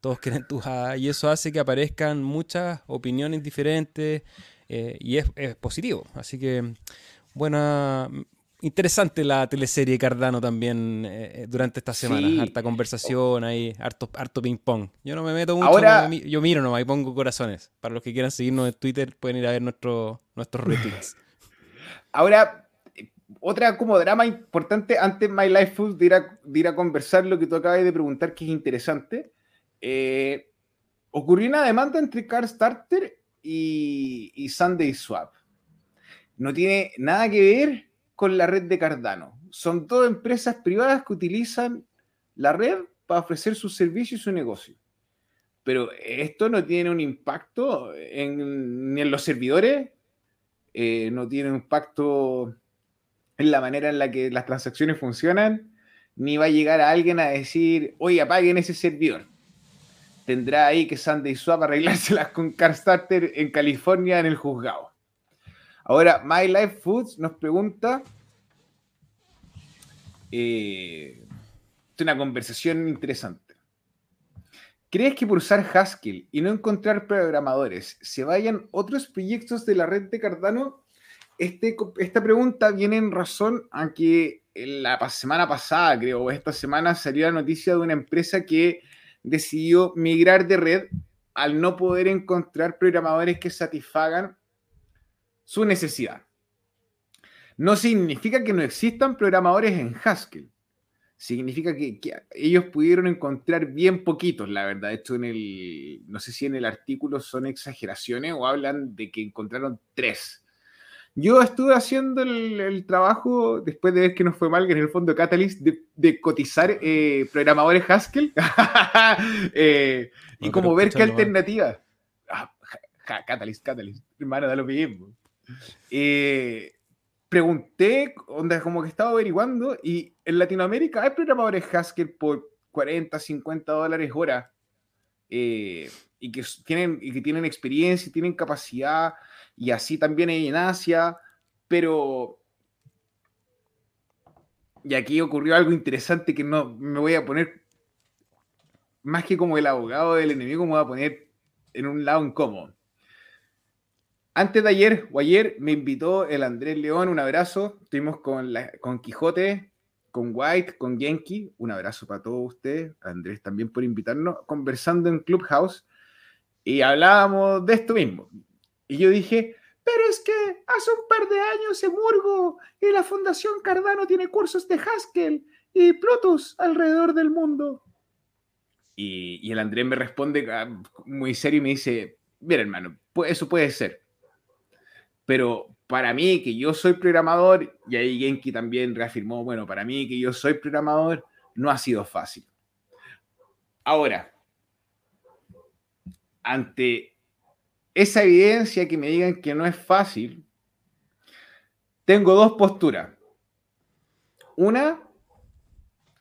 Todos quieren tujada. Y eso hace que aparezcan muchas opiniones diferentes eh, y es, es positivo. Así que buena, interesante la teleserie Cardano también eh, eh, durante esta semana. Harta conversación ahí, harto, harto ping-pong. Yo no me meto mucho, yo miro nomás y pongo corazones. Para los que quieran seguirnos en Twitter, pueden ir a ver nuestro, nuestros retweets. Ahora, otra como drama importante, antes My Life Food de ir a, conversar lo que tú acabas de preguntar, que es interesante. Eh, ocurrió una demanda entre Carstarter y, y Sunday Swap. No tiene nada que ver con la red de Cardano. Son dos empresas privadas que utilizan la red para ofrecer sus servicios y su negocio. Pero esto no tiene un impacto en, ni en los servidores, eh, no tiene un impacto en la manera en la que las transacciones funcionan, ni va a llegar a alguien a decir, oye, apaguen ese servidor. Tendrá ahí que Sunday Swap arreglárselas con CarStarter en California en el juzgado. Ahora, My Life Foods nos pregunta. Eh, una conversación interesante. ¿Crees que por usar Haskell y no encontrar programadores se vayan otros proyectos de la red de Cardano? Este, esta pregunta viene en razón a que la semana pasada, creo, o esta semana salió la noticia de una empresa que decidió migrar de red al no poder encontrar programadores que satisfagan su necesidad. No significa que no existan programadores en Haskell. Significa que, ellos pudieron encontrar bien poquitos, la verdad. Esto en el, no sé si en el artículo son exageraciones o hablan de que encontraron tres. Yo estuve haciendo el, trabajo, después de ver que nos fue mal, que en el fondo Catalyst, de, cotizar eh, programadores Haskell eh, y como ver qué alternativa. Ah, Catalyst, Catalyst, hermano, da lo mismo. Eh, pregunté, onda, como que estaba averiguando, y en Latinoamérica hay programadores Haskell por 40, 50 dólares hora, eh, y, que tienen, que tienen experiencia, y tienen capacidad, y así también hay en Asia, pero... Y aquí ocurrió algo interesante que no me voy a poner, más que como el abogado del enemigo, me voy a poner en un lado incómodo. Antes de ayer o ayer me invitó el Andrés León, un abrazo. Estuvimos con, con Quijote, con White, con Genki. Un abrazo para todos ustedes. Andrés también por invitarnos, conversando en Clubhouse. Y hablábamos de esto mismo. Y yo dije, pero es que hace un par de años en Murgo y la Fundación Cardano tiene cursos de Haskell y Plutus alrededor del mundo. Y, y el Andrés me responde ah, muy serio y me dice, mira hermano, eso puede ser pero para mí, que yo soy programador, y ahí Genki también reafirmó, bueno, para mí que yo soy programador, no ha sido fácil. Ahora, ante esa evidencia que me digan que no es fácil, tengo dos posturas. Una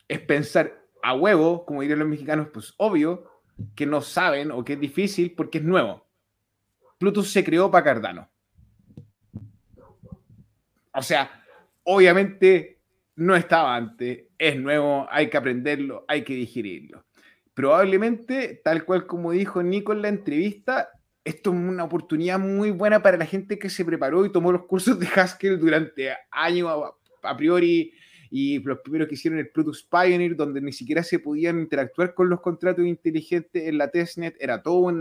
es pensar a huevo, como dirían los mexicanos, pues obvio, que no saben o que es difícil porque es nuevo. Plutus se creó para Cardano. O sea, obviamente no estaba antes, es nuevo, hay que aprenderlo, hay que digerirlo. Probablemente, tal cual como dijo Nico en la entrevista, esto es una oportunidad muy buena para la gente que se preparó y tomó los cursos de Haskell durante años a, priori y los primeros que hicieron el Product Pioneer, donde ni siquiera se podían interactuar con los contratos inteligentes en la testnet, era todo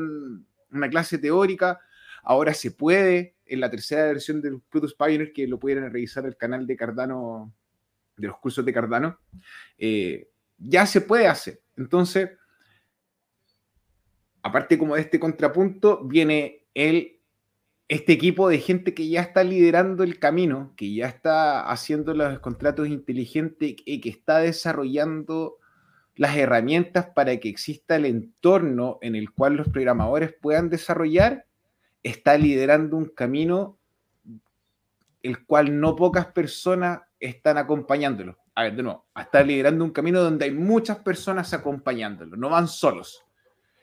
una clase teórica, ahora se puede, en la tercera versión del Plutus Pioneer, que lo pudieran revisar el canal de Cardano, de los cursos de Cardano, eh, ya se puede hacer. Entonces, aparte como de este contrapunto, viene el, este equipo de gente que ya está liderando el camino, que ya está haciendo los contratos inteligentes y que está desarrollando las herramientas para que exista el entorno en el cual los programadores puedan desarrollar está liderando un camino el cual no pocas personas están acompañándolo. A ver, de nuevo, está liderando un camino donde hay muchas personas acompañándolo, no van solos.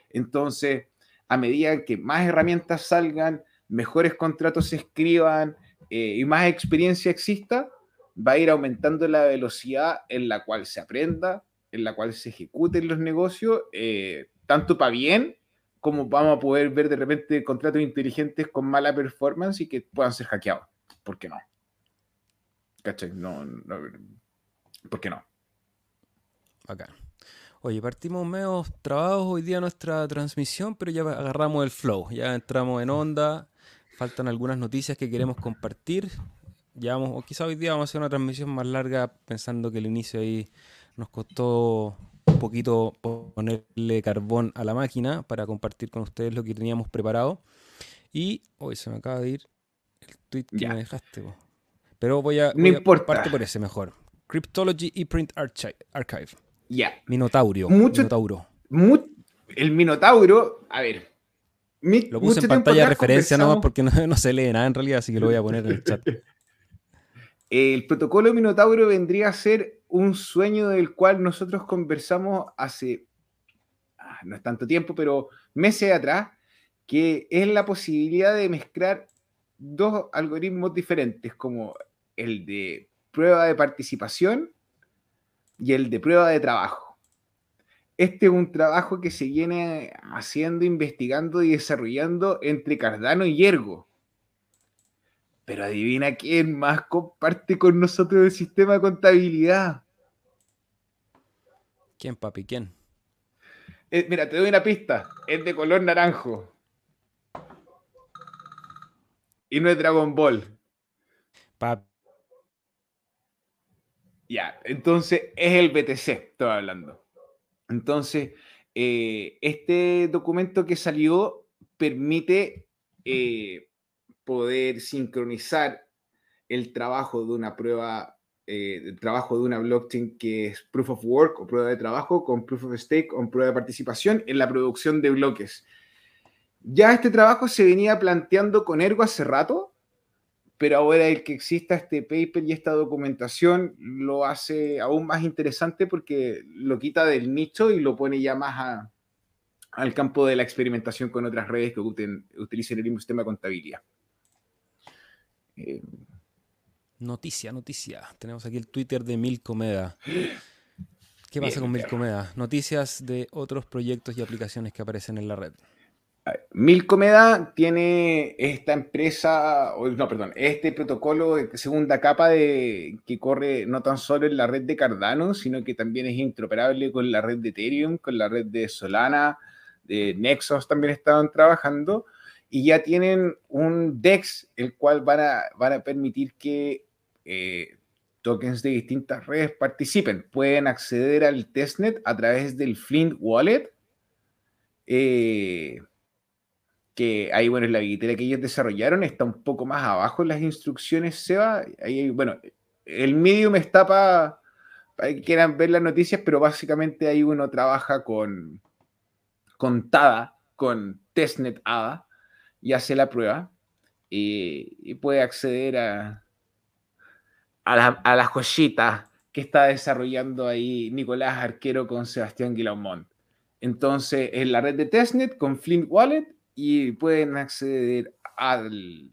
Entonces, a medida que más herramientas salgan, mejores contratos se escriban eh, y más experiencia exista, va a ir aumentando la velocidad en la cual se aprenda, en la cual se ejecuten los negocios, eh, tanto para bien cómo vamos a poder ver de repente contratos inteligentes con mala performance y que puedan ser hackeados. ¿Por qué no? ¿Cachai? No, ¿Por qué no? Acá. Oye, partimos medio trabados hoy día nuestra transmisión, pero ya agarramos el flow, ya entramos en onda, faltan algunas noticias que queremos compartir. Ya vamos, o quizá hoy día vamos a hacer una transmisión más larga pensando que el inicio ahí nos costó un poquito ponerle carbón a la máquina para compartir con ustedes lo que teníamos preparado. Y hoy se me acaba de ir el tweet que me dejaste. Pero voy a, no parte por ese mejor. Cryptology y Print Archive. Ya. Minotaurio. Minotauro. el Minotauro, a ver. lo puse en pantalla de referencia nomás porque no, no, se lee nada en realidad, así que lo voy a poner en el chat. El protocolo Minotauro vendría a ser un sueño del cual nosotros conversamos hace, ah, no es tanto tiempo, pero meses atrás, que es la posibilidad de mezclar dos algoritmos diferentes, como el de prueba de participación y el de prueba de trabajo. Este es un trabajo que se viene haciendo, investigando y desarrollando entre Cardano y Ergo. Pero adivina quién más comparte con nosotros el sistema de contabilidad. ¿Quién, papi? ¿Quién? Eh, mira, te doy una pista. Es de color naranjo. Y no es Dragon Ball. Papi. Ya, entonces es el BTC, estaba hablando. Entonces, eh, este documento que salió permite eh, poder sincronizar el trabajo de una prueba, eh, el trabajo de una blockchain que es proof of work o prueba de trabajo con proof of stake o prueba de participación en la producción de bloques. ya este trabajo se venía planteando con Ergo hace rato, pero ahora el que exista este paper y esta documentación lo hace aún más interesante porque lo quita del nicho y lo pone ya más al campo de la experimentación con otras redes que utilicen el mismo sistema de contabilidad. Eh, noticia, noticia. Tenemos aquí el Twitter de Milcomeda. ¿Qué pasa con Milcomeda? Noticias de otros proyectos y aplicaciones que aparecen en la red. Milcomeda tiene esta empresa, no, perdón, este protocolo de segunda capa de, que corre no tan solo en la red de Cardano, sino que también es interoperable con la red de Ethereum, con la red de Solana, de Nexus también estaban trabajando, y ya tienen un DEX, el cual van a, van a permitir que eh, tokens de distintas redes participen. Pueden acceder al testnet a través del Flint Wallet. Eh, que ahí, bueno, la billetera que ellos desarrollaron está un poco más abajo en las instrucciones, Seba. Ahí, bueno, el Medium está para que quieran ver las noticias, pero básicamente ahí uno trabaja con, con TADA, con testnet ADA, y hace la prueba y, puede acceder a, a, la, a las joyitas que está desarrollando ahí Nicolás Arquero con Sebastián Guilaumont. Entonces, en la red de testnet con Flint Wallet y pueden acceder al,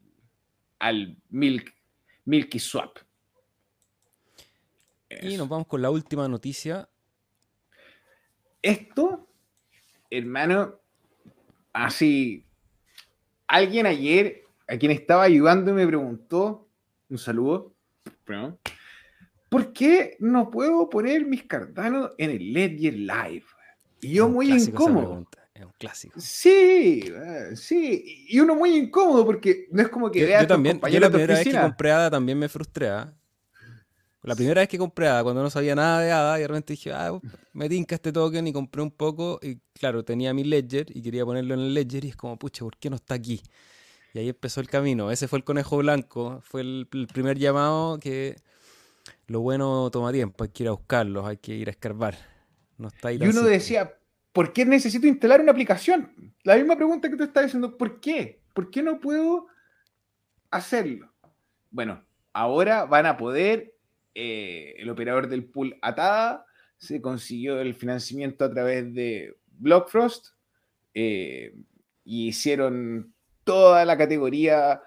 al Milk, Milky Swap. Y nos vamos con la última noticia. Esto, hermano, así, alguien ayer, a quien estaba ayudando, me preguntó, un saludo, ¿por qué no puedo poner mis Cardano en el Ledger Live? Y yo muy incómodo. Es un clásico. Sí, eh, sí. Y uno muy incómodo porque no es como que yo, yo también, yo la primera vez que compré ADA también me frustré. ¿ah? La primera vez que compré ADA, cuando no sabía nada de ADA, y de repente dije, ah, me tinca este token y compré un poco. Y claro, tenía mi Ledger y quería ponerlo en el Ledger y es como, pucha, ¿por qué no está aquí? Y ahí empezó el camino. Ese fue el conejo blanco. Fue el, primer llamado que lo bueno toma tiempo. Hay que ir a buscarlos, hay que ir a escarbar. No está ahí y uno decía, ¿por qué necesito instalar una aplicación? La misma pregunta que tú estás diciendo, ¿por qué? ¿Por qué no puedo hacerlo? Bueno, ahora van a poder, eh, el operador del pool Atada se consiguió el financiamiento a través de Blockfrost eh, y hicieron toda la categoría,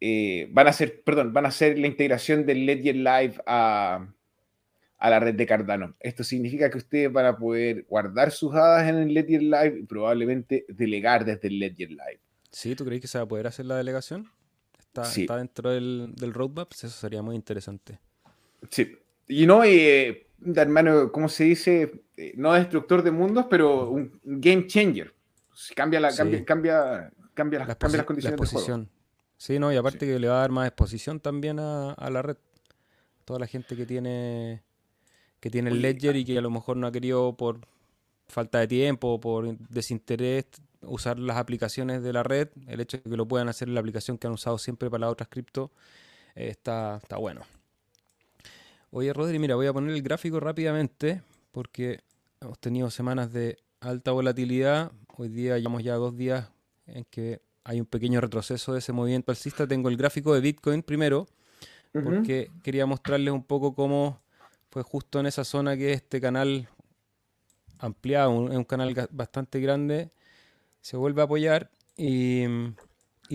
eh, van a hacer, perdón, van a hacer la integración del Ledger Live a a la red de Cardano. Esto significa que ustedes van a poder guardar sus hadas en el Ledger Live y probablemente delegar desde el Ledger Live. Sí, ¿tú crees que se va a poder hacer la delegación? ¿Está, dentro del, roadmap? Eso sería muy interesante. Sí. Y no, eh, hermano, ¿cómo se dice? Eh, no destructor de mundos, pero un game changer. Cambia, la, cambia, cambia, cambia, las, cambia las condiciones de juego. Sí, no, y aparte que le va a dar más exposición también a, a la red. Toda la gente que tiene que tiene el Ledger y que a lo mejor no ha querido por falta de tiempo o por desinterés usar las aplicaciones de la red, el hecho de que lo puedan hacer en la aplicación que han usado siempre para las otras cripto, eh, está, está bueno. Oye, Rodri, mira, voy a poner el gráfico rápidamente porque hemos tenido semanas de alta volatilidad. Hoy día llevamos ya dos días en que hay un pequeño retroceso de ese movimiento alcista. Tengo el gráfico de Bitcoin primero, porque quería mostrarles un poco cómo fue justo en esa zona que este canal ampliado, es un canal bastante grande, se vuelve a apoyar y,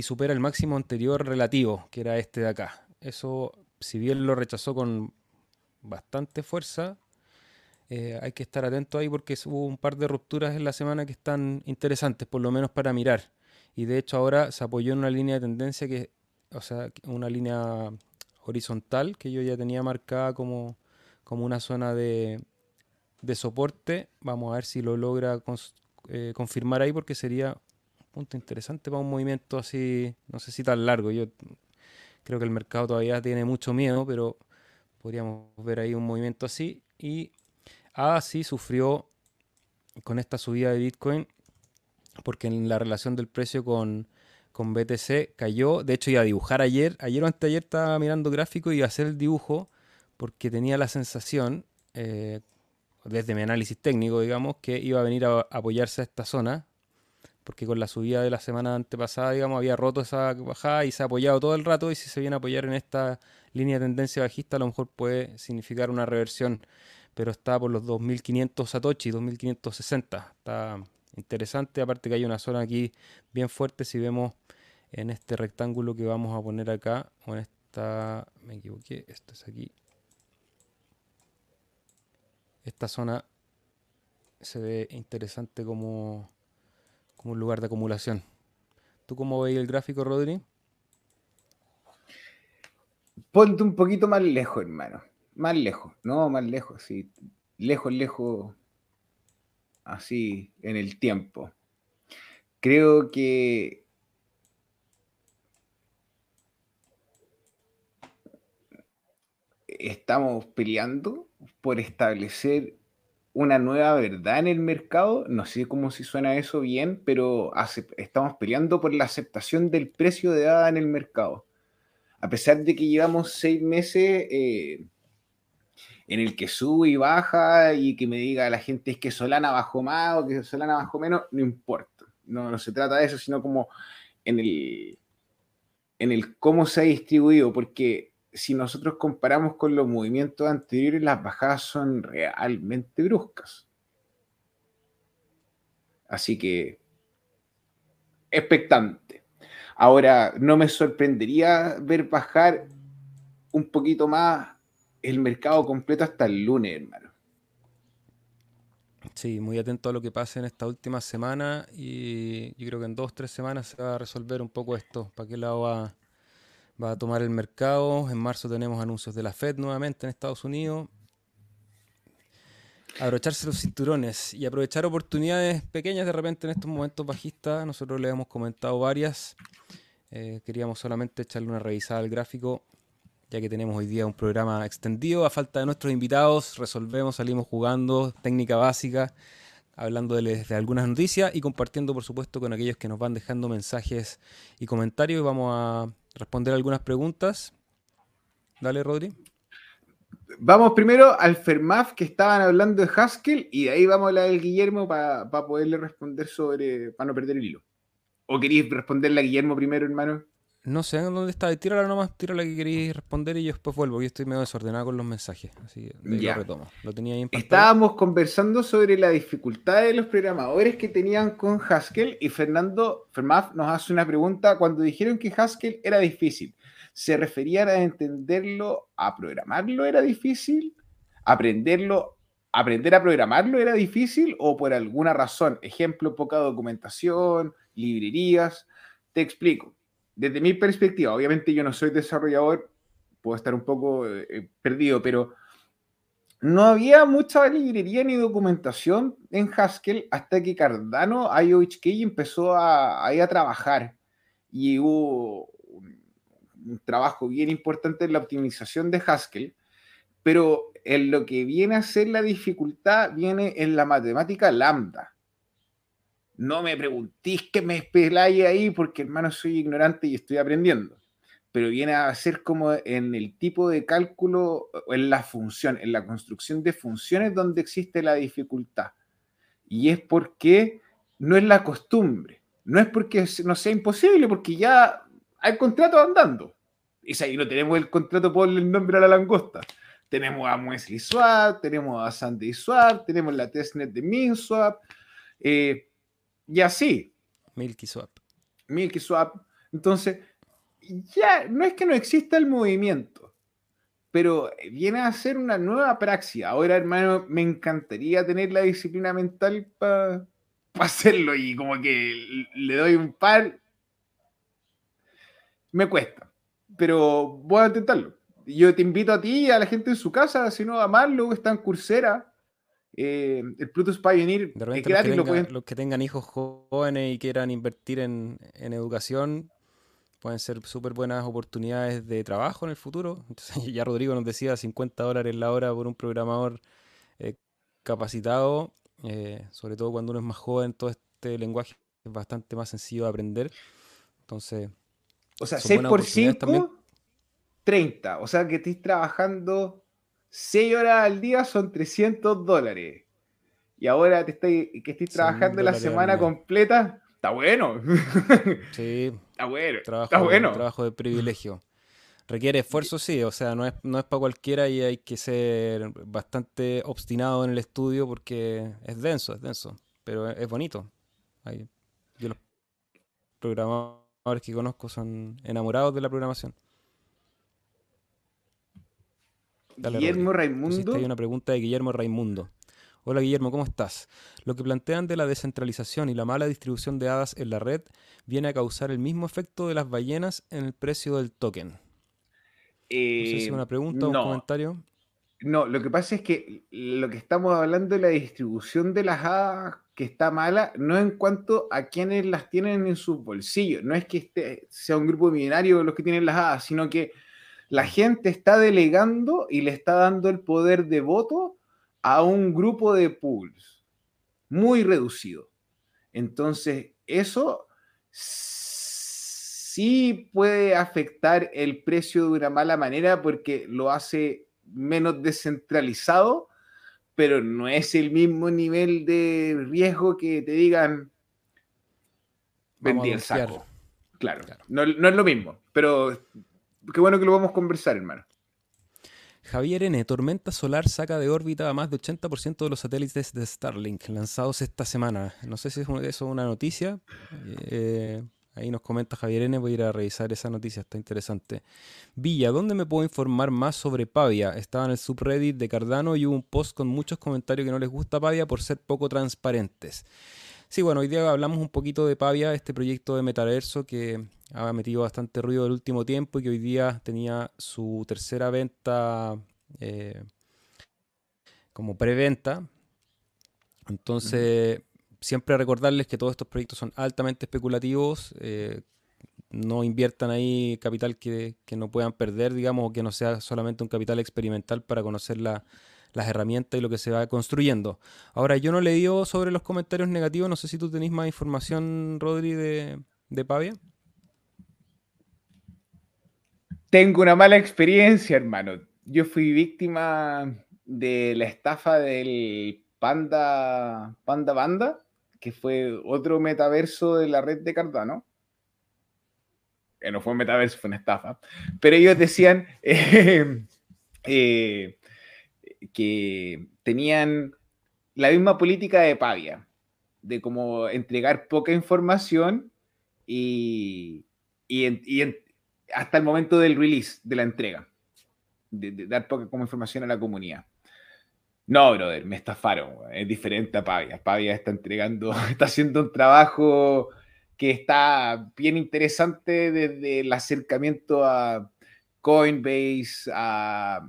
supera el máximo anterior relativo, que era este de acá. Eso, si bien lo rechazó con bastante fuerza, eh, hay que estar atento ahí porque hubo un par de rupturas en la semana que están interesantes, por lo menos para mirar. Y de hecho ahora se apoyó en una línea de tendencia que, o sea, una línea horizontal que yo ya tenía marcada como como una zona de, soporte. Vamos a ver si lo logra eh, confirmar ahí porque sería un punto interesante para un movimiento así, no sé si tan largo. Yo creo que el mercado todavía tiene mucho miedo, pero podríamos ver ahí un movimiento así. Y así sufrió con esta subida de Bitcoin porque en la relación del precio con, con BTC cayó. De hecho, iba a dibujar ayer. Ayer o antes de ayer estaba mirando gráfico y iba a hacer el dibujo porque tenía la sensación, eh, desde mi análisis técnico, digamos, que iba a venir a apoyarse a esta zona, porque con la subida de la semana antepasada, digamos, había roto esa bajada y se ha apoyado todo el rato y si se viene a apoyar en esta línea de tendencia bajista, a lo mejor puede significar una reversión, pero está por los 2500 Satoshi, 2560. Está interesante, aparte que hay una zona aquí bien fuerte si vemos en este rectángulo que vamos a poner acá, o en esta, me equivoqué, esto es aquí. Esta zona se ve interesante como como un lugar de acumulación. ¿Tú cómo veis el gráfico, Rodri? Ponte un poquito más lejos, hermano. Más lejos, no, más lejos, sí. Lejos, lejos, así, en el tiempo. Creo que estamos peleando por establecer una nueva verdad en el mercado. No sé cómo si suena eso bien, pero estamos peleando por la aceptación del precio de dada en el mercado. A pesar de que llevamos seis meses eh, en el que sube y baja y que me diga la gente es que Solana bajó más o que Solana bajó menos, no importa. No, se trata de eso, sino como en el, en el cómo se ha distribuido, porque si nosotros comparamos con los movimientos anteriores, las bajadas son realmente bruscas. Así que, expectante. Ahora, no me sorprendería ver bajar un poquito más el mercado completo hasta el lunes, hermano. Sí, muy atento a lo que pase en esta última semana y yo creo que en dos, tres semanas se va a resolver un poco esto. ¿Para qué lado va, va a tomar el mercado. En marzo tenemos anuncios de la Fed nuevamente en Estados Unidos. Abrocharse los cinturones y aprovechar oportunidades pequeñas de repente en estos momentos bajistas. Nosotros le hemos comentado varias. Eh, queríamos solamente echarle una revisada al gráfico, ya que tenemos hoy día un programa extendido. A falta de nuestros invitados, resolvemos, salimos jugando, técnica básica, hablando de, de algunas noticias y compartiendo, por supuesto, con aquellos que nos van dejando mensajes y comentarios. Vamos a responder algunas preguntas. Dale, Rodri. Vamos primero al Fermaf, que estaban hablando de Haskell, y de ahí vamos a hablar del Guillermo para poderle responder sobre, para no perder el hilo. ¿O queréis responderle a Guillermo primero, hermano? No sé dónde está. Tírala nomás, tírala que queréis responder y yo después vuelvo. Yo estoy medio desordenado con los mensajes. Así que ya. lo retomo. Lo tenía ahí Estábamos conversando sobre la dificultad de los programadores que tenían con Haskell y Fernando Fermaf nos hace una pregunta. Cuando dijeron que Haskell era difícil, ¿se referían a entenderlo, a programarlo era difícil? ¿Aprenderlo, aprender a programarlo era difícil o por alguna razón? Ejemplo, poca documentación, librerías. Te explico desde mi perspectiva, obviamente yo no soy desarrollador, puedo estar un poco eh, perdido, pero no había mucha librería ni documentación en Haskell hasta que Cardano IOHK empezó a, a, a trabajar y hubo un, trabajo bien importante en la optimización de Haskell, pero en lo que viene a ser la dificultad viene en la matemática lambda no me preguntéis que me espeláis ahí porque hermano soy ignorante y estoy aprendiendo. Pero viene a ser como en el tipo de cálculo en la función, en la construcción de funciones donde existe la dificultad. Y es porque no es la costumbre. No es porque no sea imposible, porque ya hay contrato andando. Y si ahí no tenemos el contrato por el nombre a la langosta. Tenemos a Muesli Swap, tenemos a Sandy Swap, tenemos la testnet de MinSwap. Eh, y así. Milky Swap. Milky Swap. Entonces, ya no es que no exista el movimiento, pero viene a ser una nueva praxis. Ahora, hermano, me encantaría tener la disciplina mental para hacerlo y como que le doy un par. Me cuesta, pero voy a intentarlo. Yo te invito a ti y a la gente en su casa, si no a Marlo, está en Coursera, eh, el Plutus Pioneer es gratis. Los que, tengan, hijos jóvenes y quieran invertir en, educación pueden ser súper buenas oportunidades de trabajo en el futuro. ya Rodrigo nos decía 50 dólares la hora por un programador eh, capacitado, eh, sobre todo cuando uno es más joven, todo este lenguaje es bastante más sencillo de aprender. Entonces, o sea, 6 por 5, 30. O sea, que estés trabajando 6 horas al día son 300 dólares. Y ahora te que estoy trabajando la semana completa, Está bueno. Sí. Está bueno. Trabajo, está bueno. Trabajo de privilegio. Requiere esfuerzo, sí, o sea, no es, no es para cualquiera y hay que ser bastante obstinado en el estudio porque es denso, es denso, pero es, bonito. yo los programadores que conozco son enamorados de la programación. Guillermo Raimundo. Hay una pregunta de Guillermo Raimundo. Hola Guillermo, ¿cómo estás? Lo que plantean de la descentralización y la mala distribución de hadas en la red viene a causar el mismo efecto de las ballenas en el precio del token. no sé si es Eh, una pregunta o un comentario. no, lo que pasa es que lo que estamos hablando de la distribución de las hadas que está mala, no en cuanto a quienes las tienen en sus bolsillos. No es que este sea un grupo millonario los que tienen las hadas, sino que la gente está delegando y le está dando el poder de voto a un grupo de pools muy reducido. Entonces, eso sí puede afectar el precio de una mala manera porque lo hace menos descentralizado, pero no es el mismo nivel de riesgo que te digan vendí el saco. Claro, Claro. No, no es lo mismo, pero qué bueno que lo vamos a conversar, hermano. Javier N. Tormenta solar saca de órbita a más de 80% de los satélites de Starlink lanzados esta semana. No sé si es eso una noticia. eh, ahí nos comenta Javier N. Voy a ir a revisar esa noticia, está interesante. Villa, ¿dónde me puedo informar más sobre Pavia? Estaba en el subreddit de Cardano y hubo un post con muchos comentarios que no les gusta Pavia por ser poco transparentes. Sí, bueno, hoy día hablamos un poquito de Pavia, este proyecto de metaverso que ha metido bastante ruido el último tiempo y que hoy día tenía su tercera venta eh, como preventa. Entonces, siempre recordarles que todos estos proyectos son altamente especulativos. eh, no inviertan ahí capital que, no puedan perder, digamos, o que no sea solamente un capital experimental para conocer la- las herramientas y lo que se va construyendo. Ahora, yo no le digo sobre los comentarios negativos, no sé si tú tenés más información, Rodri, de, de Pavia. Tengo una mala experiencia, hermano. Yo fui víctima de la estafa del Panda, Panda Banda, que fue otro metaverso de la red de Cardano. Que no fue un metaverso, fue una estafa. Pero ellos decían eh, eh, que tenían la misma política de Pavia, de como entregar poca información y, hasta el momento del release, de la entrega, de, dar poca información a la comunidad. No, brother, me estafaron. Es diferente a Pavia. Pavia está entregando, está haciendo un trabajo que está bien interesante desde el acercamiento a Coinbase, a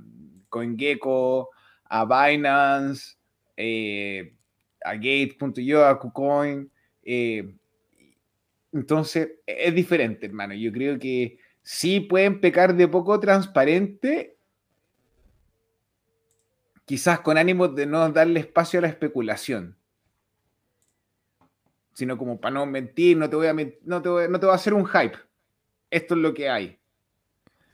CoinGecko, a Binance, eh, a Gate.io, a KuCoin. eh, entonces, es diferente, hermano. Yo creo que sí pueden pecar de poco transparente, quizás con ánimo de no darle espacio a la especulación, sino como para no mentir, no te voy a, no te voy, no te voy a hacer un hype. Esto es lo que hay.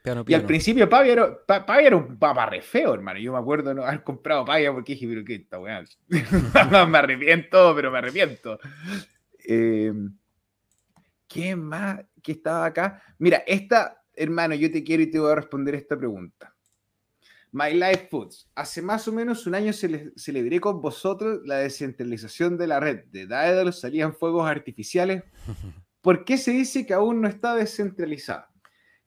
Piano, Y al principio Pavia era, Pa- Pavia era un papa re feo, hermano. Yo me acuerdo no haber comprado Pavia porque dije, pero qué esta weá. me arrepiento, pero me arrepiento. Eh, ¿Qué más que estaba acá? Mira, esta, hermano, yo te quiero y te voy a responder esta pregunta. My Life Foods. Hace más o menos un año cele- celebré con vosotros la descentralización de la red. De Daedalus salían fuegos artificiales. ¿Por qué se dice que aún no está descentralizada?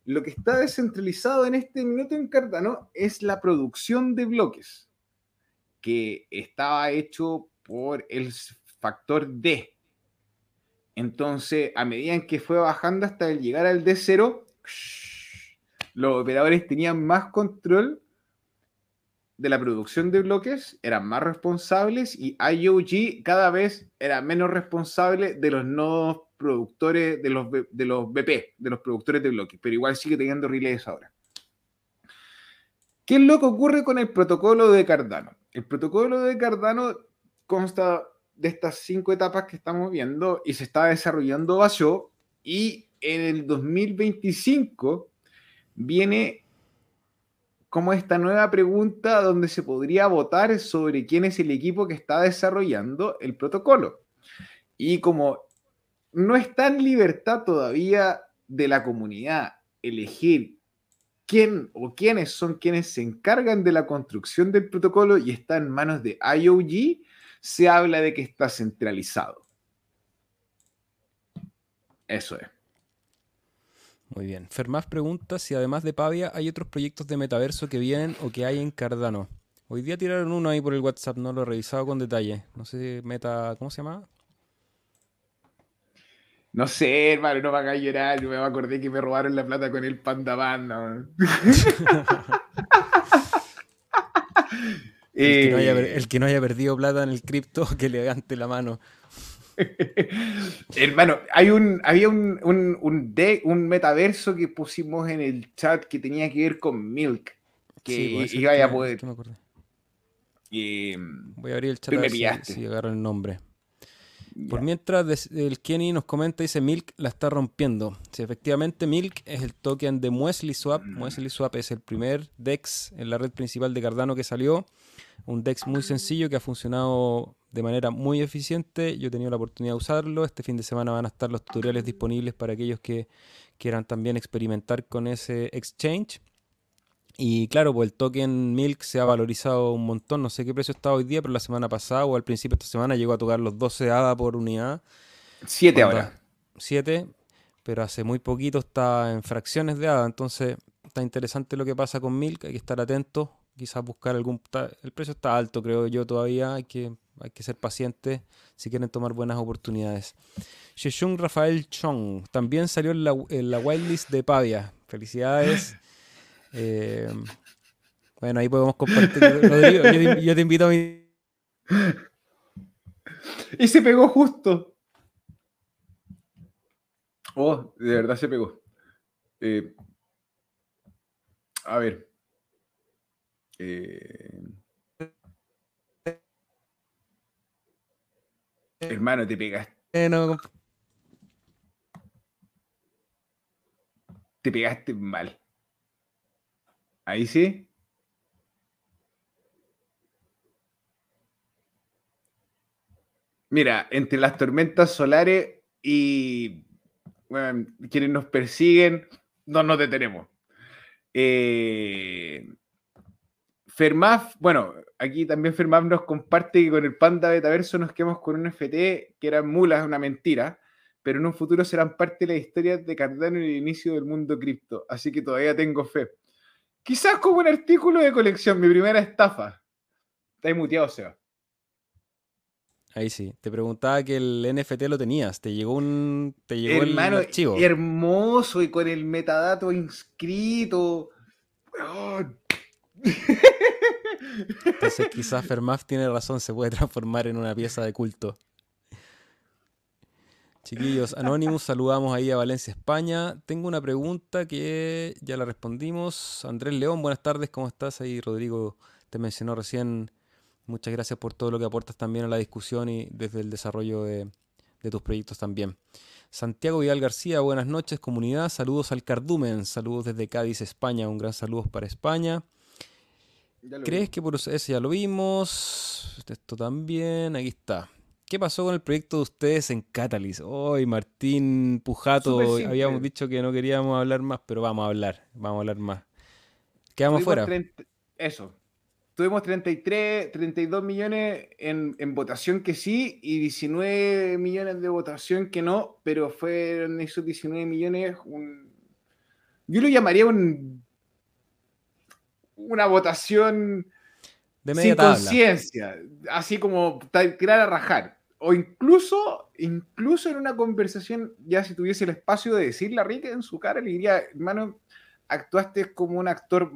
Lo que está descentralizado en este minuto en Cardano es la producción de bloques, que estaba hecho por el factor D. Entonces, a medida en que fue bajando hasta el llegar al D0, los operadores tenían más control de la producción de bloques, eran más responsables y IOG cada vez era menos responsable de los nodos productores, de los, de los BP, de los productores de bloques, pero igual sigue teniendo relays ahora. ¿Qué es lo que ocurre con el protocolo de Cardano? El protocolo de Cardano consta de estas cinco etapas que estamos viendo y se está desarrollando Basho y en el 2025 viene como esta nueva pregunta donde se podría votar sobre quién es el equipo que está desarrollando el protocolo. Y como no está en libertad todavía de la comunidad elegir quién o quiénes son quienes se encargan de la construcción del protocolo y está en manos de IOG, se habla de que está centralizado. Eso es. Muy bien. Fermás pregunta si además de Pavia hay otros proyectos de metaverso que vienen o que hay en Cardano. Hoy día tiraron uno ahí por el WhatsApp, no lo he revisado con detalle. No sé, meta, ¿cómo se llama? No sé, hermano, no me hagas llorar. Yo me acordé que me robaron la plata con el Panda Banda. el, que no haya, perdido plata en el cripto, que le levante la mano. Hermano, hay un, había un, un, un, metaverso que pusimos en el chat que tenía que ver con Milk. Que pues, iba a poder. Voy a abrir el chat a ver si, si agarro el nombre. Por mientras, el Kenny nos comenta, dice Milk la está rompiendo. Si efectivamente Milk es el token de Muesli Swap. Muesli Swap es el primer DEX en la red principal de Cardano que salió. Un DEX muy sencillo que ha funcionado de manera muy eficiente. Yo he tenido la oportunidad de usarlo. Este fin de semana van a estar los tutoriales disponibles para aquellos que quieran también experimentar con ese exchange. Y claro, pues el token Milk se ha valorizado un montón. No sé qué precio está hoy día, pero la semana pasada o al principio de esta semana llegó a tocar los 12 ADA por unidad. 7 ahora. 7, pero hace muy poquito está en fracciones de ADA. Entonces está interesante lo que pasa con Milk. Hay que estar atento. Quizás buscar algún. El precio está alto, creo yo, todavía. Hay que, hay que ser pacientes si quieren tomar buenas oportunidades. Sheshung Rafael Chong también salió en la, en la whitelist de Pavia. Felicidades. Eh, bueno, ahí podemos compartir. yo, te invito a mi. Y se pegó justo. Oh, de verdad se pegó. Eh, a ver. Eh, hermano, te pegaste. Te pegaste mal. Ahí sí. Mira, entre las tormentas solares y quienes nos persiguen, no nos detenemos. Eh, Fermaf, bueno, aquí también Fermaf nos comparte que con el Panda Betaverso nos quedamos con un FT que eran mulas, una mentira, pero en un futuro serán parte de la historia de Cardano y el inicio del mundo cripto, así que todavía tengo fe. Quizás como un artículo de colección, mi primera estafa. Está muteado, Seba. Ahí sí. Te preguntaba que el NFT lo tenías. Te llegó un. Te llegó el archivo. Hermoso y con el metadato inscrito. Entonces quizás Fermaf tiene razón, se puede transformar en una pieza de culto. Chiquillos, Anonymous, saludamos ahí a Valencia, España. Tengo una pregunta que ya la respondimos. Andrés León, buenas tardes, ¿cómo estás? Ahí Rodrigo te mencionó recién. Muchas gracias por todo lo que aportas también a la discusión y desde el desarrollo de, tus proyectos también. Santiago Vidal García, buenas noches, comunidad. Saludos al Cardumen, saludos desde Cádiz, España. Un gran saludo para España. ¿Crees que por eso ya lo vimos? Esto también, aquí está. ¿Qué pasó con el proyecto de ustedes en Catalyst? Hoy Martín Pujato, habíamos dicho que no queríamos hablar más, pero vamos a hablar, vamos a hablar más. Quedamos fuera. eso. Tuvimos 33, 32 millones en, votación que sí y 19 millones de votación que no, pero fueron esos 19 millones un... Yo lo llamaría un, una votación de sin conciencia, así como tirar a rajar o incluso, incluso en una conversación, ya si tuviese el espacio de decirle a Rick en su cara, le diría, hermano, actuaste como un actor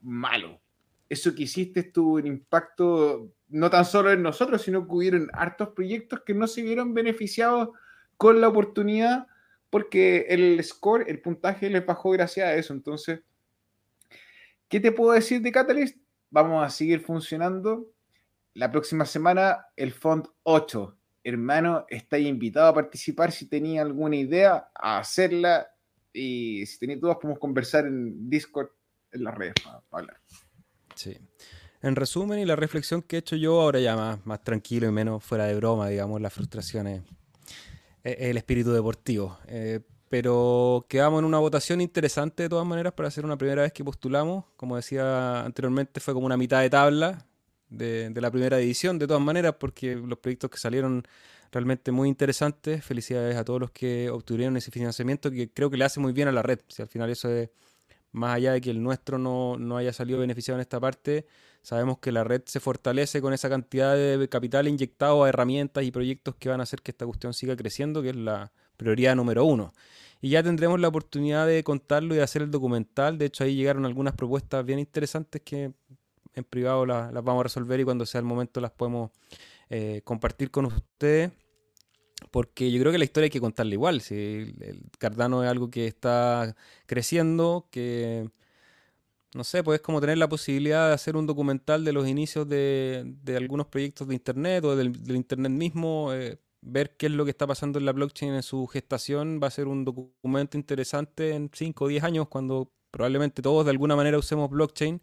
malo. Eso que hiciste tuvo un impacto no tan solo en nosotros, sino que hubieron hartos proyectos que no se vieron beneficiados con la oportunidad porque el score, el puntaje les bajó gracias a eso. Entonces, ¿qué te puedo decir de Catalyst? Vamos a seguir funcionando. La próxima semana, el Font 8 hermano, está invitado a participar si tenía alguna idea, a hacerla. Y si tenéis dudas, podemos conversar en Discord, en las redes, para, hablar. Sí. En resumen, y la reflexión que he hecho yo ahora ya más, más tranquilo y menos fuera de broma, digamos, las frustraciones. es el espíritu deportivo. Eh, pero quedamos en una votación interesante de todas maneras para ser una primera vez que postulamos. Como decía anteriormente, fue como una mitad de tabla de, la primera edición, de todas maneras, porque los proyectos que salieron realmente muy interesantes. Felicidades a todos los que obtuvieron ese financiamiento, que creo que le hace muy bien a la red. Si al final eso es, más allá de que el nuestro no, no haya salido beneficiado en esta parte, sabemos que la red se fortalece con esa cantidad de capital inyectado a herramientas y proyectos que van a hacer que esta cuestión siga creciendo, que es la prioridad número uno. Y ya tendremos la oportunidad de contarlo y de hacer el documental. De hecho, ahí llegaron algunas propuestas bien interesantes que en privado las, vamos a resolver y cuando sea el momento las podemos eh, compartir con ustedes. Porque yo creo que la historia hay que contarla igual. Si el Cardano es algo que está creciendo, que no sé, pues es como tener la posibilidad de hacer un documental de los inicios de, algunos proyectos de Internet o del, Internet mismo. Eh, ver qué es lo que está pasando en la blockchain en su gestación va a ser un documento interesante en 5 o 10 años cuando probablemente todos de alguna manera usemos blockchain.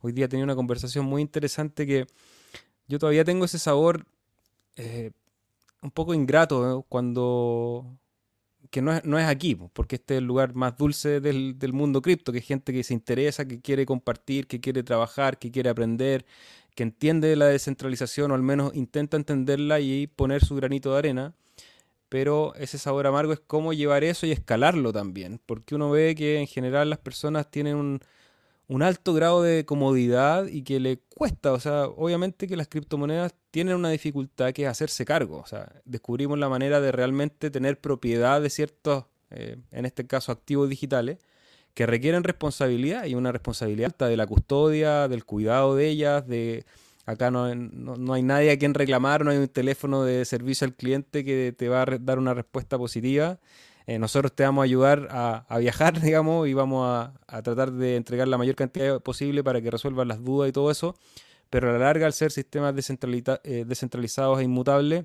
Hoy día tenía una conversación muy interesante que yo todavía tengo ese sabor eh, un poco ingrato ¿eh? cuando que no es, no es, aquí, porque este es el lugar más dulce del, del mundo cripto, que es gente que se interesa, que quiere compartir, que quiere trabajar, que quiere aprender, que entiende la descentralización o al menos intenta entenderla y poner su granito de arena. Pero ese sabor amargo es cómo llevar eso y escalarlo también, porque uno ve que en general las personas tienen un, alto grado de comodidad y que le cuesta, o sea, obviamente que las criptomonedas tienen una dificultad que es hacerse cargo, o sea, descubrimos la manera de realmente tener propiedad de ciertos, eh, en este caso, activos digitales, que requieren responsabilidad y una responsabilidad alta de la custodia, del cuidado de ellas, de acá no, no, hay nadie a quien reclamar, no hay un teléfono de servicio al cliente que te va a dar una respuesta positiva. Eh, nosotros te vamos a ayudar a, viajar, digamos, y vamos a, tratar de entregar la mayor cantidad posible para que resuelvan las dudas y todo eso. Pero a la larga, al ser sistemas eh, descentralizados e inmutables,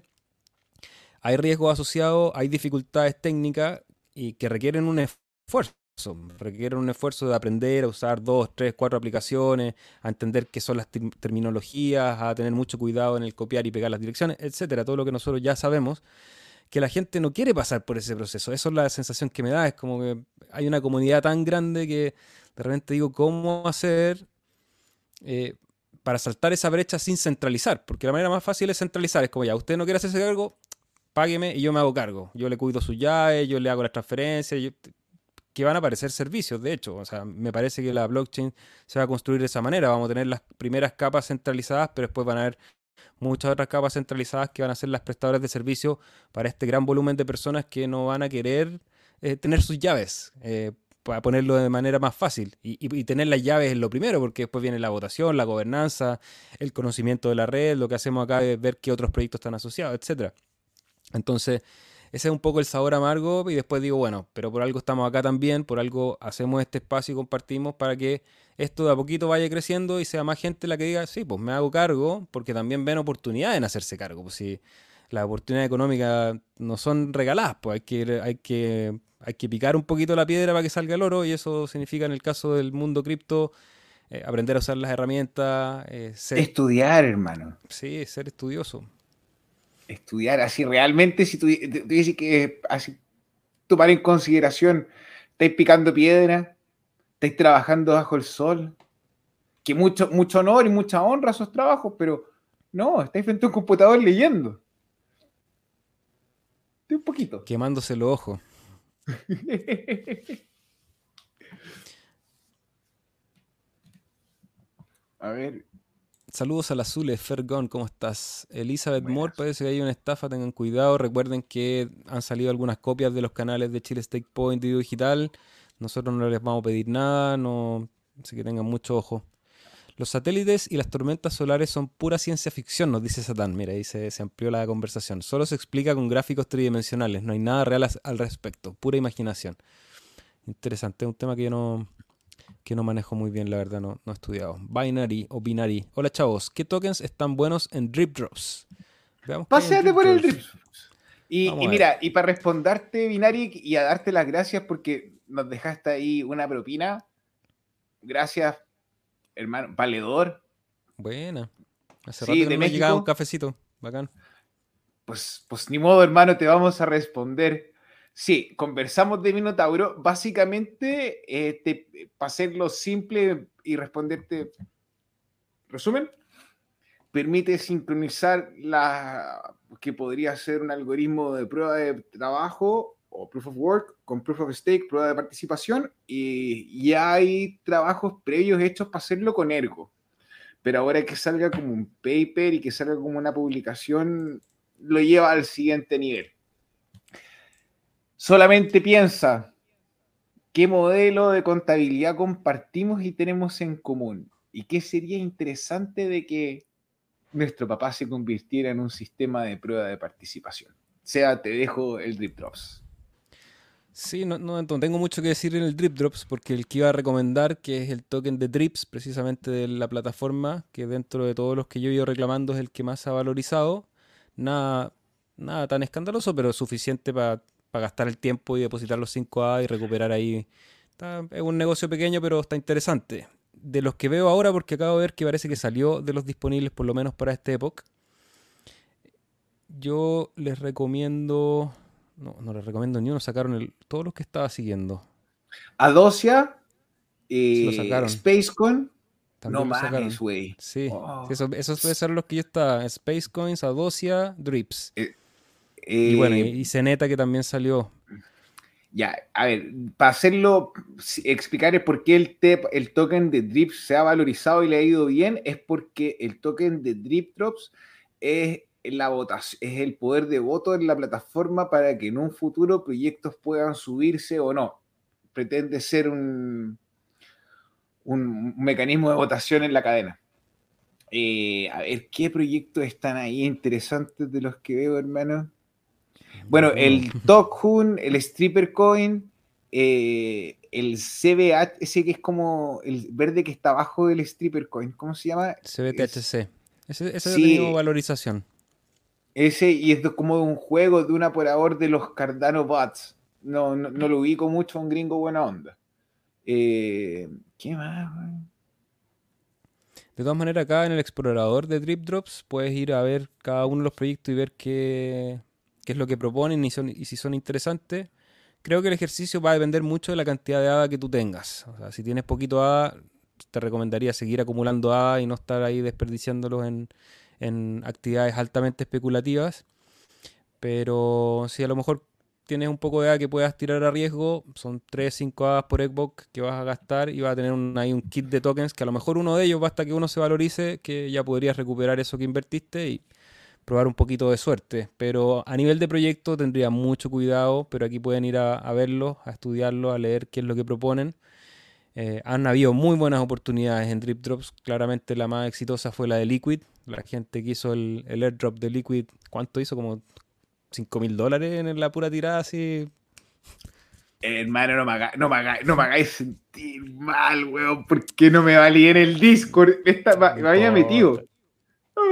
hay riesgos asociados, hay dificultades técnicas y que requieren un esfuerzo requieren un esfuerzo de aprender a usar dos, tres, cuatro aplicaciones, a entender qué son las terminologías, a tener mucho cuidado en el copiar y pegar las direcciones, etcétera, todo lo que nosotros ya sabemos, que la gente no quiere pasar por ese proceso. Eso es la sensación que me da, es como que hay una comunidad tan grande que de repente digo, ¿cómo hacer eh, para saltar esa brecha sin centralizar? Porque la manera más fácil es centralizar, es como ya, usted no quiere hacerse cargo, págueme y yo me hago cargo. Yo le cuido sus llaves, yo le hago las transferencias, yo, que van a aparecer servicios, de hecho. O sea, me parece que la blockchain se va a construir de esa manera. Vamos a tener las primeras capas centralizadas, pero después van a haber muchas otras capas centralizadas que van a ser las prestadoras de servicio para este gran volumen de personas que no van a querer eh, tener sus llaves. Eh, para ponerlo de manera más fácil. Y, tener las llaves es lo primero, porque después viene la votación, la gobernanza, el conocimiento de la red, lo que hacemos acá es ver qué otros proyectos están asociados, etc. Entonces, ese es un poco el sabor amargo y después digo, bueno, pero por algo estamos acá también, por algo hacemos este espacio y compartimos para que esto de a poquito vaya creciendo y sea más gente la que diga, sí, pues me hago cargo, porque también ven oportunidades en hacerse cargo. Pues si las oportunidades económicas no son regaladas, pues hay que, hay que, hay que picar un poquito la piedra para que salga el oro y eso significa en el caso del mundo cripto eh, aprender a usar las herramientas. Eh, Estudiar, hermano. Sí, ser estudioso estudiar así realmente, si tú, dices que así tomar en consideración, estáis picando piedra, estáis trabajando bajo el sol, que mucho, mucho honor y mucha honra a esos trabajos, pero no, estáis frente a un computador leyendo. un poquito. Quemándose los ojos. a ver, Saludos al Azules, Fergon, ¿cómo estás? Elizabeth Moore, parece que hay una estafa, tengan cuidado. Recuerden que han salido algunas copias de los canales de Chile Stake Point y Digital. Nosotros no les vamos a pedir nada, no, así que tengan mucho ojo. Los satélites y las tormentas solares son pura ciencia ficción, nos dice Satán. Mira, ahí se, amplió la conversación. Solo se explica con gráficos tridimensionales, no hay nada real al respecto, pura imaginación. Interesante, es un tema que yo no, que no manejo muy bien, la verdad, no, no he estudiado. Binary o Binary. Hola chavos, ¿qué tokens están buenos en Drip Drops? Paseate por el Drip Y, mira, y para responderte, Binary, y a darte las gracias porque nos dejaste ahí una propina. Gracias, hermano. Valedor. Buena. Hace rato que me llegaba un cafecito. Bacán. pues, pues ni modo, hermano, te vamos a responder. Sí, conversamos de Minotauro. Básicamente, eh, para hacerlo simple y responderte, resumen, permite sincronizar la que podría ser un algoritmo de prueba de trabajo o proof of work con proof of stake, prueba de participación, y ya hay trabajos previos hechos para hacerlo con Ergo. Pero ahora que salga como un paper y que salga como una publicación, lo lleva al siguiente nivel. Solamente piensa, ¿qué modelo de contabilidad compartimos y tenemos en común? ¿Y qué sería interesante de que nuestro papá se convirtiera en un sistema de prueba de participación? O sea, te dejo el Drip Drops. Sí, no, no, tengo mucho que decir en el Drip Drops porque el que iba a recomendar, que es el token de Drips, precisamente de la plataforma, que dentro de todos los que yo he ido reclamando es el que más ha valorizado. Nada, nada tan escandaloso, pero suficiente para gastar el tiempo y depositar los 5A y recuperar ahí. es un negocio pequeño, pero está interesante. De los que veo ahora, porque acabo de ver que parece que salió de los disponibles por lo menos para esta época, yo les recomiendo no, no les recomiendo ni uno, sacaron el, todos los que estaba siguiendo. Adocia, eh, Spacecoin. no mames, güey. Sí, oh. eso, esos deben ser los que yo estaba. Spacecoins, Adocia, Drips. Eh, y bueno, y, y Zeneta que también salió. Ya, a ver, para hacerlo, explicar por qué el, el token de Drips se ha valorizado y le ha ido bien, es porque el token de Drip Drops es la votación, es el poder de voto en la plataforma para que en un futuro proyectos puedan subirse o no. Pretende ser un, un mecanismo de votación en la cadena. Eh, a ver, ¿qué proyectos están ahí interesantes de los que veo, hermano? Bueno, el Tokhun, el Stripper Coin, eh, el CBH, ese que es como el verde que está abajo del Stripper Coin, ¿cómo se llama? CBTHC. Ese, ese sí, valorización. Ese, y es como un juego de un operador de los Cardano Bots. No, no, lo ubico mucho, un gringo buena onda. Eh, ¿Qué más, De todas maneras, acá en el explorador de Drip Drops puedes ir a ver cada uno de los proyectos y ver qué, qué es lo que proponen y, son, y si son interesantes. Creo que el ejercicio va a depender mucho de la cantidad de ADA que tú tengas. O sea, si tienes poquito ADA, te recomendaría seguir acumulando ADA y no estar ahí desperdiciándolos en, actividades altamente especulativas. Pero si a lo mejor tienes un poco de A que puedas tirar a riesgo, son 3, 5 A por Xbox que vas a gastar y vas a tener un, ahí un kit de tokens que a lo mejor uno de ellos basta que uno se valorice, que ya podrías recuperar eso que invertiste y probar un poquito de suerte. Pero a nivel de proyecto tendría mucho cuidado, pero aquí pueden ir a, a verlo, a estudiarlo, a leer qué es lo que proponen. Eh, han habido muy buenas oportunidades en Drip Drops. Claramente la más exitosa fue la de Liquid. La gente que hizo el, airdrop de Liquid, ¿cuánto hizo? Como 5 mil dólares en la pura tirada así. hermano, no me, hagáis, no, me no me hagáis sentir mal, weón. ¿Por qué no me valí en el Discord? me, había metido.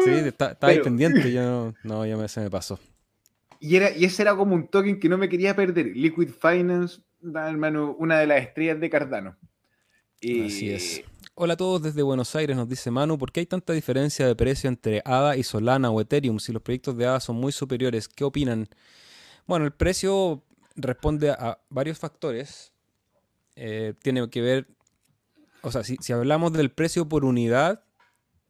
Sí, estaba ahí pendiente. Yo no, ya me, se me pasó. Y, era, y ese era como un token que no me quería perder. Liquid Finance, hermano, una de las estrellas de Cardano. Así es. Hola a todos desde Buenos Aires, nos dice Manu, ¿por qué hay tanta diferencia de precio entre ADA y Solana o Ethereum si los proyectos de ADA son muy superiores? ¿Qué opinan? Bueno, el precio responde a varios factores. Eh, tiene que ver, o sea, si, si hablamos del precio por unidad,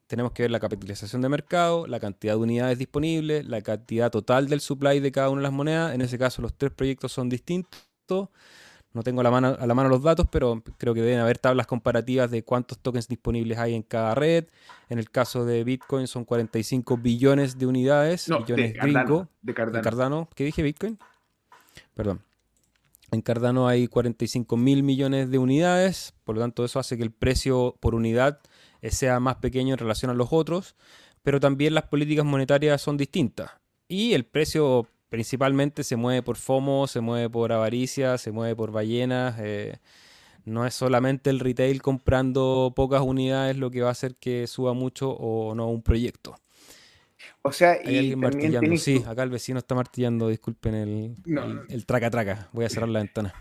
tenemos que ver la capitalización de mercado, la cantidad de unidades disponibles, la cantidad total del supply de cada una de las monedas. En ese caso, los tres proyectos son distintos. No tengo a la, mano, a la mano los datos, pero creo que deben haber tablas comparativas de cuántos tokens disponibles hay en cada red. En el caso de Bitcoin son 45 billones de unidades. billones de Cardano, de Cardano. ¿Qué dije Bitcoin? Perdón. En Cardano hay 45 mil millones de unidades, por lo tanto eso hace que el precio por unidad sea más pequeño en relación a los otros, pero también las políticas monetarias son distintas. Y el precio principalmente se mueve por FOMO, se mueve por avaricia, se mueve por ballenas. Eh, no es solamente el retail comprando pocas unidades lo que va a hacer que suba mucho o no un proyecto. O sea, y martillando. Sí, acá el vecino está martillando, disculpen el, el, traca traca. Voy a cerrar la ventana.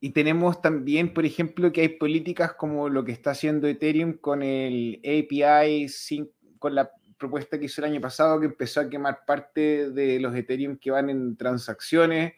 Y tenemos también, por ejemplo, que hay políticas como lo que está haciendo Ethereum con el API, con la propuesta que hizo el año pasado que empezó a quemar parte de los Ethereum que van en transacciones.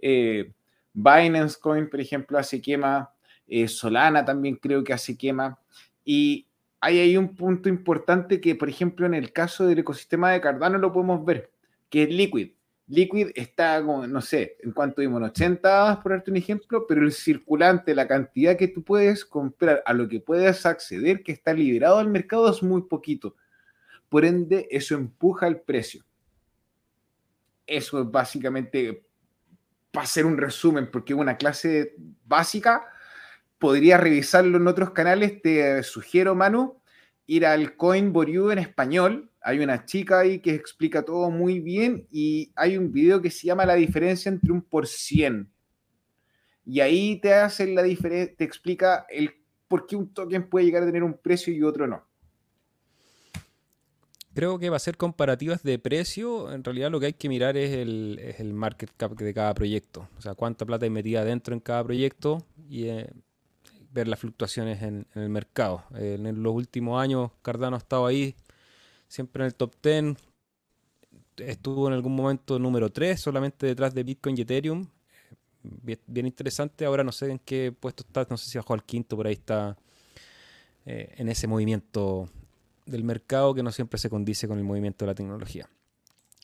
Eh, Binance Coin, por ejemplo, hace quema. Eh, Solana también creo que hace quema. Y hay ahí un punto importante que, por ejemplo, en el caso del ecosistema de Cardano lo podemos ver, que es Liquid. Liquid está, no sé, en cuanto vimos, 80 por darte un ejemplo, pero el circulante, la cantidad que tú puedes comprar, a lo que puedes acceder, que está liberado al mercado, es muy poquito. Por ende, eso empuja el precio. Eso es básicamente, para hacer un resumen, porque una clase básica, podría revisarlo en otros canales. Te sugiero, Manu, ir al Coin Boreau en español. Hay una chica ahí que explica todo muy bien y hay un video que se llama La diferencia entre un por cien. Y ahí te hace la diferencia, te explica el por qué un token puede llegar a tener un precio y otro no. Creo que va a ser comparativas de precio. En realidad lo que hay que mirar es el, market cap de cada proyecto. O sea, cuánta plata hay metida dentro en cada proyecto y eh, ver las fluctuaciones en, el mercado. en los últimos años Cardano ha estado ahí, siempre en el top 10. Estuvo en algún momento número 3, solamente detrás de Bitcoin y Ethereum. Bien, interesante. Ahora no sé en qué puesto está, no sé si bajó al quinto, por ahí está eh, en ese movimiento del mercado que no siempre se condice con el movimiento de la tecnología.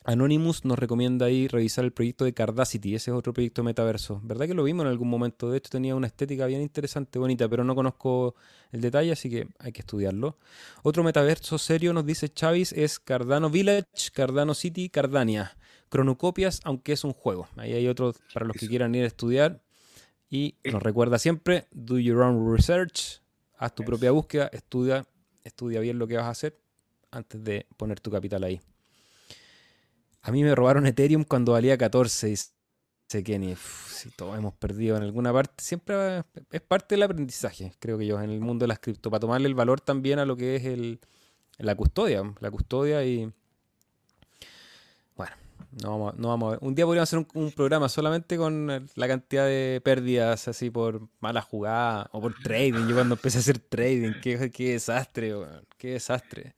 Anonymous nos recomienda ahí revisar el proyecto de Cardacity, ese es otro proyecto metaverso. ¿Verdad que lo vimos en algún momento? De hecho tenía una estética bien interesante, bonita, pero no conozco el detalle, así que hay que estudiarlo. Otro metaverso serio, nos dice Chavis, es Cardano Village, Cardano City, Cardania. Cronocopias, aunque es un juego. Ahí hay otro para los que quieran ir a estudiar. Y nos recuerda siempre, do your own research, haz tu propia búsqueda, estudia estudia bien lo que vas a hacer antes de poner tu capital ahí. A mí me robaron Ethereum cuando valía 14, dice Kenny. si todos hemos perdido en alguna parte, siempre es parte del aprendizaje, creo que yo, en el mundo de las cripto, para tomarle el valor también a lo que es la custodia, la custodia y... Bueno, no vamos, no vamos a ver. Un día podríamos hacer un, programa solamente con la cantidad de pérdidas así por mala jugada o por trading. Yo cuando empecé a hacer trading, qué desastre, qué desastre.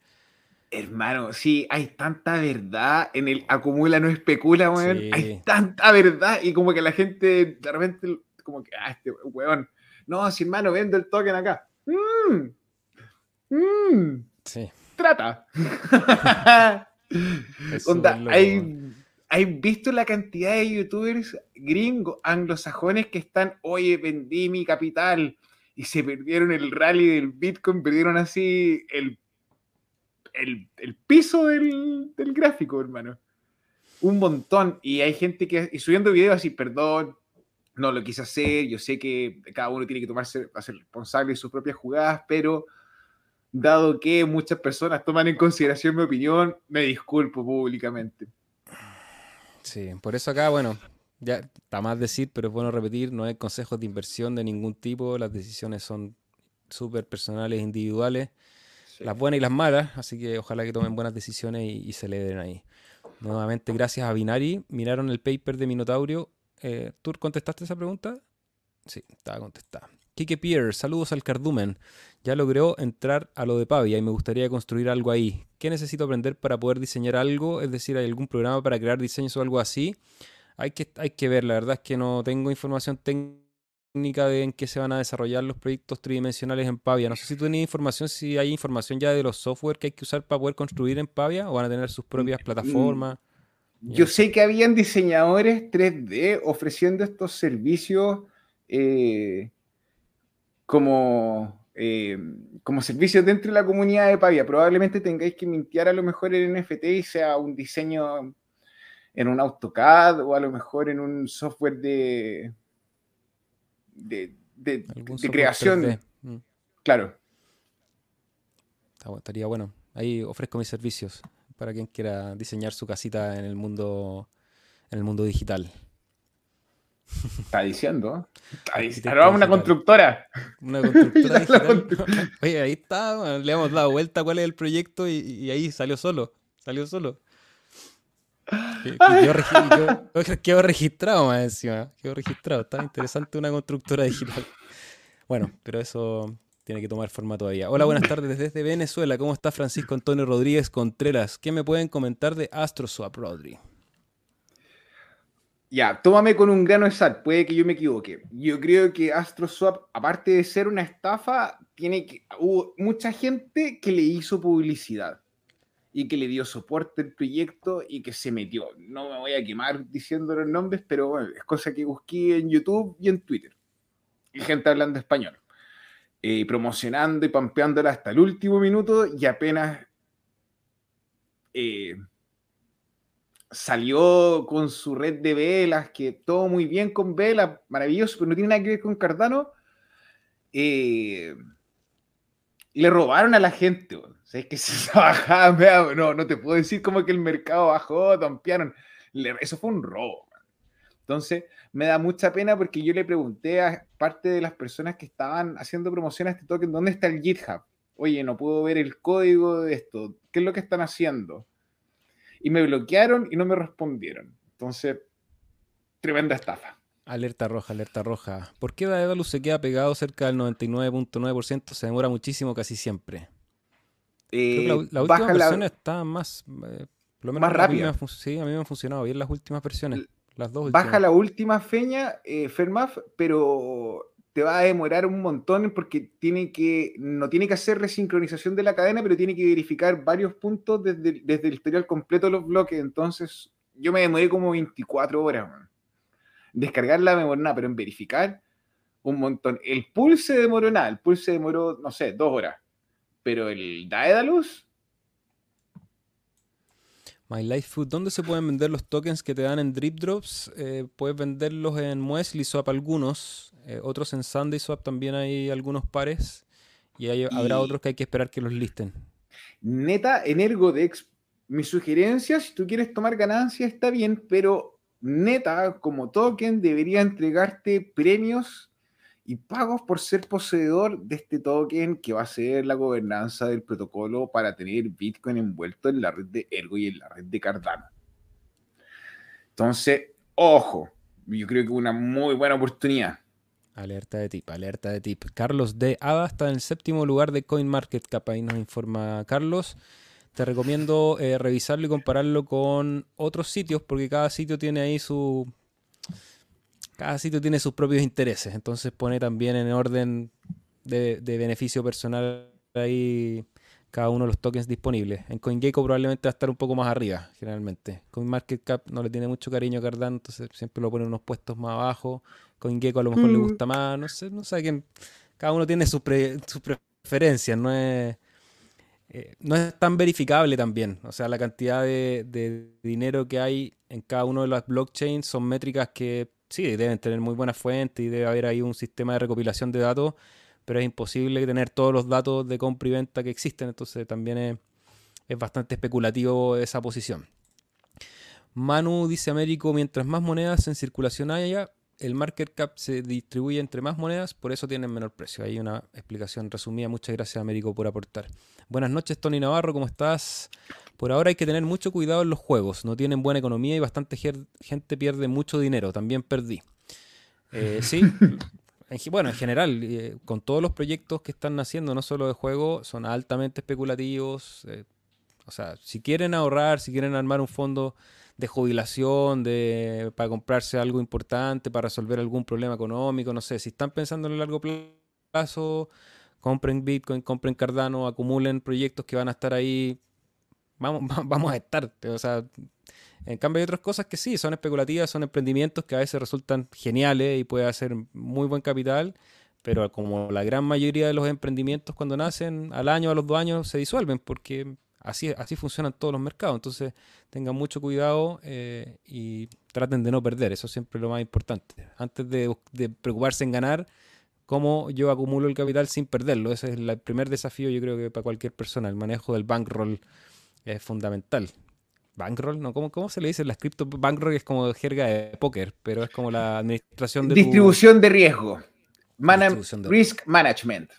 Hermano, sí, hay tanta verdad en el acumula, no especula, weón. Hay tanta verdad y como que la gente de repente, como que, ah, este weón, no, si hermano, vendo el token acá. Mmm. Mmm. Sí. Trata. Onda, hay, hay visto la cantidad de youtubers gringos, anglosajones que están, oye, vendí mi capital y se perdieron el rally del Bitcoin, perdieron así el, el, piso del, gráfico, hermano. Un montón. Y hay gente que, y subiendo videos así, perdón, no lo quise hacer, yo sé que cada uno tiene que tomarse, ser responsable de sus propias jugadas, pero dado que muchas personas toman en consideración mi opinión, me disculpo públicamente. Sí, por eso acá, bueno, ya está más decir, pero es bueno repetir, no hay consejos de inversión de ningún tipo, las decisiones son súper personales, individuales, las buenas y las malas, así que ojalá que tomen buenas decisiones y, se le den ahí. Nuevamente, gracias a Binari, miraron el paper de Minotaurio. Eh, ¿Tú contestaste esa pregunta? Sí, estaba contestada. Kike Pierre, saludos al cardumen. Ya logró entrar a lo de Pavia y me gustaría construir algo ahí. ¿Qué necesito aprender para poder diseñar algo? Es decir, ¿hay algún programa para crear diseños o algo así? Hay que, hay que ver, la verdad es que no tengo información técnica de en qué se van a desarrollar los proyectos tridimensionales en Pavia. No sé si tú tienes información, si hay información ya de los software que hay que usar para poder construir en Pavia o van a tener sus propias mm, plataformas. Yo sé que habían diseñadores 3D ofreciendo estos servicios eh, como eh, como servicio dentro de la comunidad de Pavia. Probablemente tengáis que mintear a lo mejor el NFT y sea un diseño en un AutoCAD o a lo mejor en un software de, de, creación. Mm. Claro. Estaría bueno. Ahí ofrezco mis servicios para quien quiera diseñar su casita en el mundo, en el mundo digital. Está diciendo. Está Ahora vamos una constructora. Una constructora digital. Oye, ahí está. Le hemos dado vuelta cuál es el proyecto y, ahí salió solo. Salió solo. Quedó, registrado más encima. Quedó registrado. Está interesante una constructora digital. Bueno, pero eso tiene que tomar forma todavía. Hola, buenas tardes desde Venezuela. ¿Cómo está Francisco Antonio Rodríguez Contreras? ¿Qué me pueden comentar de AstroSwap, Rodri? Ya, tómame con un grano de sal, puede que yo me equivoque. Yo creo que AstroSwap, aparte de ser una estafa, tiene que, hubo mucha gente que le hizo publicidad y que le dio soporte al proyecto y que se metió. No me voy a quemar diciendo los nombres, pero bueno, es cosa que busqué en YouTube y en Twitter. Y gente hablando español. Eh, promocionando y pampeándola hasta el último minuto y apenas eh, salió con su red de velas, que todo muy bien con velas, maravilloso, pero no tiene nada que ver con Cardano. Eh, le robaron a la gente. O sea, es que se bajaba, no, no te puedo decir como que el mercado bajó, tampearon. Eso fue un robo. Entonces, me da mucha pena porque yo le pregunté a parte de las personas que estaban haciendo promoción a este token, ¿dónde está el GitHub? Oye, no puedo ver el código de esto. ¿Qué es lo que están haciendo? y me bloquearon y no me respondieron. Entonces, tremenda estafa. Alerta roja, alerta roja. ¿Por qué Daedalus se queda pegado cerca del 99.9%? Se demora muchísimo casi siempre. Eh, la, última versión está más... Eh, más rápida. sí, a mí me han funcionado bien las últimas versiones. Las dos Baja la última feña, eh, Fermaf, pero te va a demorar un montón porque tiene que, no tiene que hacer resincronización de la cadena, pero tiene que verificar varios puntos desde, desde el historial completo de los bloques. Entonces, yo me demoré como 24 horas. Descargar la memoria, nada, pero en verificar un montón. El pulse se demoró nada, el pulse se demoró, no sé, dos horas. Pero el Daedalus. My Life Food, ¿dónde se pueden vender los tokens que te dan en Drip Drops? Eh, puedes venderlos en Muesli Swap algunos. Eh, otros en Sunday Swap también hay algunos pares. Y, habrá otros que hay que esperar que los listen. Neta, en Ergodex, mi sugerencia, si tú quieres tomar ganancia, está bien, pero neta, como token, debería entregarte premios y pagos por ser poseedor de este token que va a ser la gobernanza del protocolo para tener Bitcoin envuelto en la red de Ergo y en la red de Cardano. Entonces, ojo, yo creo que una muy buena oportunidad. Alerta de tip, alerta de tip. Carlos de Ada está en el séptimo lugar de CoinMarketCap. Ahí nos informa Carlos. Te recomiendo eh, revisarlo y compararlo con otros sitios porque cada sitio tiene ahí su. Cada sitio tiene sus propios intereses. Entonces pone también en orden de, beneficio personal ahí cada uno de los tokens disponibles. En CoinGecko probablemente va a estar un poco más arriba, generalmente. CoinMarketCap no le tiene mucho cariño a Cardano, entonces siempre lo pone unos puestos más abajo. Gecko a lo mejor le mm. gusta más, no sé, no sé quién. Cada uno tiene sus preferencias, no es, eh, no es tan verificable también. O sea, la cantidad de, dinero que hay en cada uno de las blockchains son métricas que sí, deben tener muy buena fuente y debe haber ahí un sistema de recopilación de datos, pero es imposible tener todos los datos de compra y venta que existen, entonces también es, es bastante especulativo esa posición. Manu dice Américo, mientras más monedas en circulación haya, el market cap se distribuye entre más monedas, por eso tienen menor precio. Hay una explicación resumida. Muchas gracias, Américo, por aportar. Buenas noches, Tony Navarro, ¿cómo estás? Por ahora hay que tener mucho cuidado en los juegos. No tienen buena economía y bastante gente pierde mucho dinero. También perdí. Eh, sí, bueno, en general, eh, con todos los proyectos que están naciendo, no solo de juego, son altamente especulativos. Eh, o sea, si quieren ahorrar, si quieren armar un fondo de jubilación, de, para comprarse algo importante, para resolver algún problema económico, no sé, si están pensando en el largo plazo, compren Bitcoin, compren Cardano, acumulen proyectos que van a estar ahí, vamos, vamos a estar, o sea, en cambio hay otras cosas que sí, son especulativas, son emprendimientos que a veces resultan geniales y puede hacer muy buen capital, pero como la gran mayoría de los emprendimientos cuando nacen, al año, a los dos años se disuelven porque Así, así funcionan todos los mercados. Entonces, tengan mucho cuidado eh, y traten de no perder. Eso es siempre lo más importante. Antes de, preocuparse en ganar, cómo yo acumulo el capital sin perderlo. Ese es el primer desafío, yo creo que para cualquier persona. El manejo del bankroll es fundamental. ¿Bankroll? ¿No? ¿Cómo, cómo se le dice? La cripto bankroll es como jerga de póker, pero es como la administración de. Distribución de riesgo. risk management.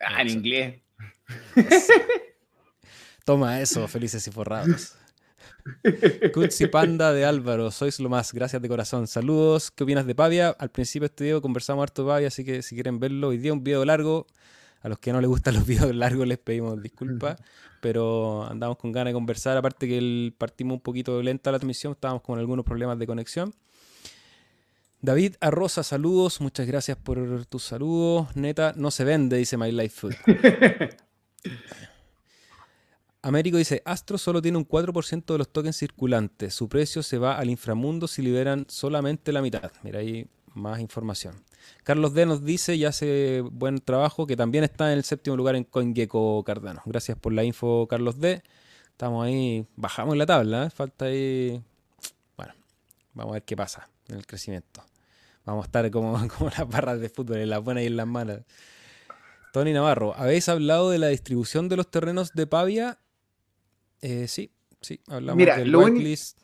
Ah, en inglés. Toma eso, felices y forrados. Kutsi Panda de Álvaro, sois lo más, gracias de corazón. Saludos, ¿qué opinas de Pavia? Al principio de este video conversamos harto de Pavia, así que si quieren verlo, hoy día un video largo, A los que no les gustan los videos largos les pedimos disculpas, pero andamos con ganas de conversar. Aparte que el, partimos un poquito lenta la transmisión, estábamos con algunos problemas de conexión. David Arroza, saludos, muchas gracias por tus saludos. Neta, no se vende, dice My Life Food. Américo dice, Astro solo tiene un 4% de los tokens circulantes. Su precio se va al inframundo si liberan solamente la mitad. Mira ahí más información. Carlos D nos dice y hace buen trabajo que también está en el séptimo lugar en CoinGecko Cardano. Gracias por la info, Carlos D. Estamos ahí, bajamos la tabla, ¿eh? falta ahí... Bueno, vamos a ver qué pasa en el crecimiento. Vamos a estar como, como las barras de fútbol, en las buenas y en las malas. Tony Navarro, ¿habéis hablado de la distribución de los terrenos de Pavia eh, sí, sí, hablamos Mira, del whitelist.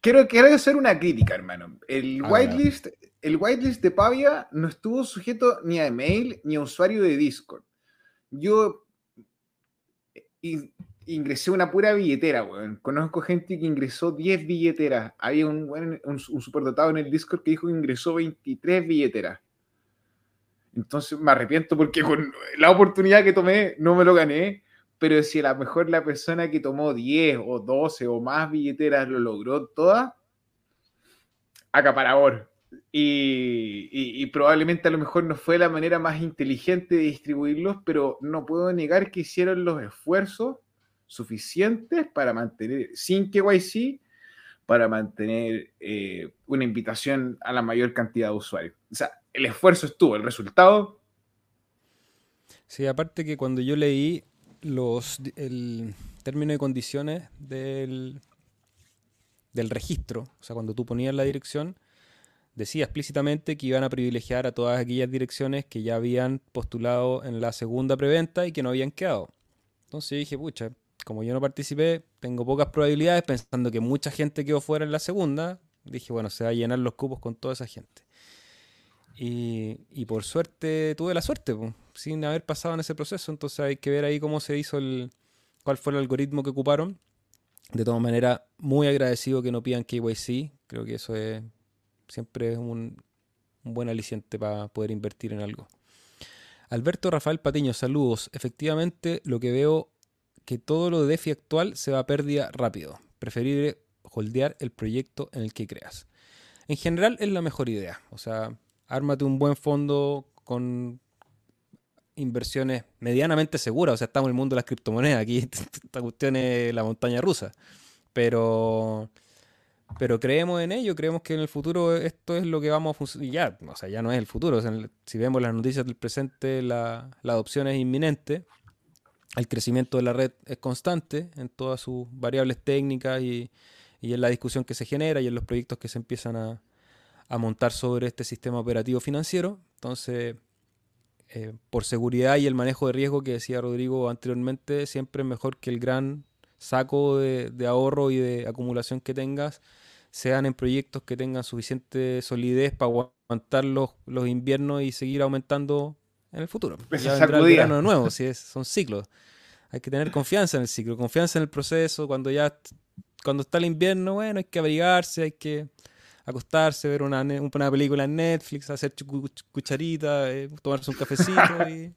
Quiero, quiero hacer una crítica, hermano. El whitelist, el whitelist de Pavia no estuvo sujeto ni a email ni a usuario de Discord. Yo ingresé una pura billetera, weón. Conozco gente que ingresó 10 billeteras. Había un, un, un superdotado en el Discord que dijo que ingresó 23 billeteras. Entonces me arrepiento porque con la oportunidad que tomé no me lo gané pero si a lo mejor la persona que tomó 10 o 12 o más billeteras lo logró todas, acaparador. Y, y, probablemente a lo mejor no fue la manera más inteligente de distribuirlos, pero no puedo negar que hicieron los esfuerzos suficientes para mantener, sin KYC, para mantener eh, una invitación a la mayor cantidad de usuarios. O sea, el esfuerzo estuvo, el resultado. Sí, aparte que cuando yo leí los, el término y condiciones del, del registro, o sea, cuando tú ponías la dirección, decía explícitamente que iban a privilegiar a todas aquellas direcciones que ya habían postulado en la segunda preventa y que no habían quedado. Entonces dije, pucha, como yo no participé, tengo pocas probabilidades, pensando que mucha gente quedó fuera en la segunda, dije, bueno, se va a llenar los cupos con toda esa gente. Y, por suerte, tuve la suerte, sin haber pasado en ese proceso. Entonces hay que ver ahí cómo se hizo el. cuál fue el algoritmo que ocuparon. De todas maneras, muy agradecido que no pidan KYC. Creo que eso es siempre un buen aliciente para poder invertir en algo. Alberto Rafael Patiño, saludos. Efectivamente, lo que veo que todo lo de DeFi actual se va a pérdida rápido. Preferible holdear el proyecto en el que creas. En general es la mejor idea. O sea, ármate un buen fondo con inversiones medianamente seguras. O sea, estamos en el mundo de las criptomonedas. Aquí esta cuestión es la montaña rusa. Pero, pero creemos en ello, creemos que en el futuro esto es lo que vamos a funcionar. O sea, ya no es el futuro. si vemos las noticias del presente, la, adopción es inminente. El crecimiento de la red es constante en todas sus variables técnicas y en la discusión que se genera y en los proyectos que se empiezan a, a montar sobre este sistema operativo financiero. Entonces, eh, por seguridad y el manejo de riesgo que decía Rodrigo anteriormente, siempre es mejor que el gran saco de, ahorro y de acumulación que tengas sean en proyectos que tengan suficiente solidez para aguantar los, inviernos y seguir aumentando en el futuro. ya vendrá el verano de nuevo, si es, son ciclos. Hay que tener confianza en el ciclo, confianza en el proceso. Cuando ya cuando está el invierno, bueno, hay que abrigarse, hay que acostarse, ver una, una película en Netflix, hacer cucharita, eh, tomarse un cafecito y,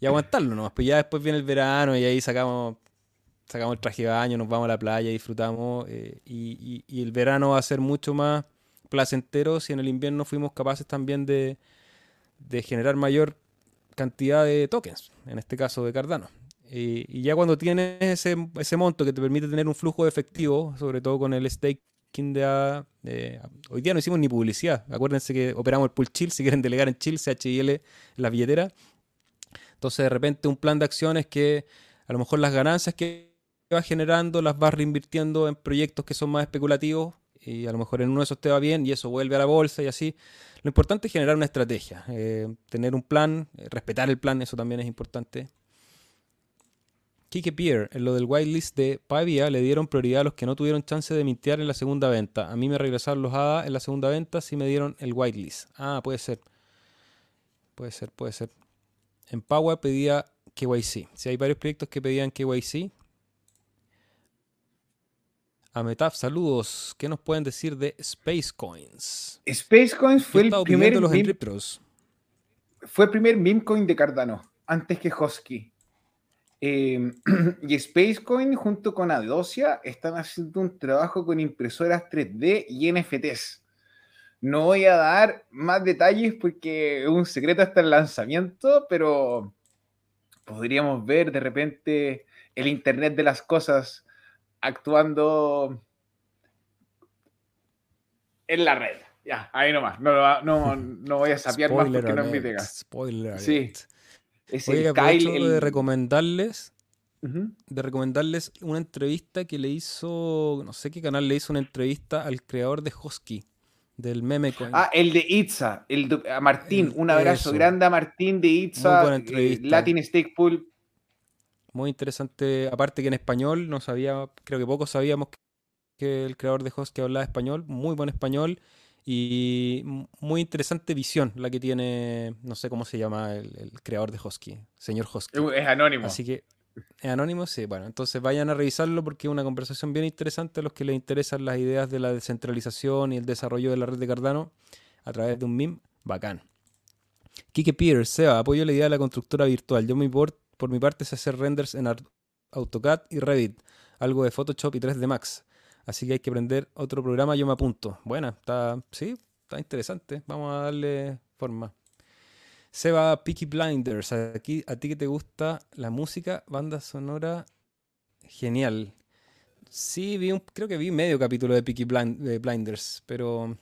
y aguantarlo nomás. Pues ya después viene el verano y ahí sacamos sacamos el traje de baño, nos vamos a la playa, disfrutamos eh, y, y, el verano va a ser mucho más placentero si en el invierno fuimos capaces también de, de generar mayor cantidad de tokens, en este caso de Cardano. y ya cuando tienes ese, ese monto que te permite tener un flujo de efectivo, sobre todo con el stake de, hoy día no hicimos ni publicidad. Acuérdense que operamos el pool chill. Si quieren delegar en chill, CHIL en la billetera. Entonces, de repente, un plan de acciones que a lo mejor las ganancias que vas generando las vas reinvirtiendo en proyectos que son más especulativos y a lo mejor en uno de esos te va bien y eso vuelve a la bolsa y así. Lo importante es generar una estrategia, eh, tener un plan, eh, respetar el plan, eso también es importante. Kike Pierre, en lo del whitelist de Pavia, le dieron prioridad a los que no tuvieron chance de mintear en la segunda venta. A mí me regresaron los ADA en la segunda venta si me dieron el whitelist. Ah, puede ser. Puede ser, puede ser. En Power pedía KYC. Si hay varios proyectos que pedían KYC. Ametaf, saludos. ¿Qué nos pueden decir de Space Coins? Space Coins fue el primer. Los fue el primer meme coin de Cardano antes que Hosky. Em, y Spacecoin junto con Adosia están haciendo un trabajo con impresoras 3D y NFTs. No voy a dar más detalles porque es un secreto hasta el lanzamiento, pero podríamos ver de repente el Internet de las cosas actuando en la red. Ya, ahí nomás. No, no, no voy a sapear más porque no es mi Spoiler. Sí. Es Oye, de recomendarles de recomendarles una entrevista que le hizo, no sé qué canal le hizo una entrevista al creador de Hosky, del meme coin. Ah, el de Itza, el de, a Martín, un abrazo grande a Martín de Itza, eh, Latin Stake Pool. Muy interesante, aparte que en español, no sabía, creo que pocos sabíamos que el creador de Hosky hablaba español, muy buen español y muy interesante visión la que tiene, no sé cómo se llama el, creador de Hosky, señor Hosky. Es anónimo. Así que es anónimo, sí. Bueno, entonces vayan a revisarlo porque es una conversación bien interesante a los que les interesan las ideas de la descentralización y el desarrollo de la red de Cardano a través de un MIM bacán. Kike Peters, Seba, apoyo la idea de la constructora virtual. Yo por, por mi parte sé hacer renders en AutoCAD y Revit, algo de Photoshop y 3D Max. Así que hay que aprender otro programa, yo me apunto. Buena, está, sí, está interesante. Vamos a darle forma. Seba Peaky Blinders, aquí, a ti que te gusta la música, banda sonora, genial. Sí, vi un, creo que vi medio capítulo de Peaky Blinders, pero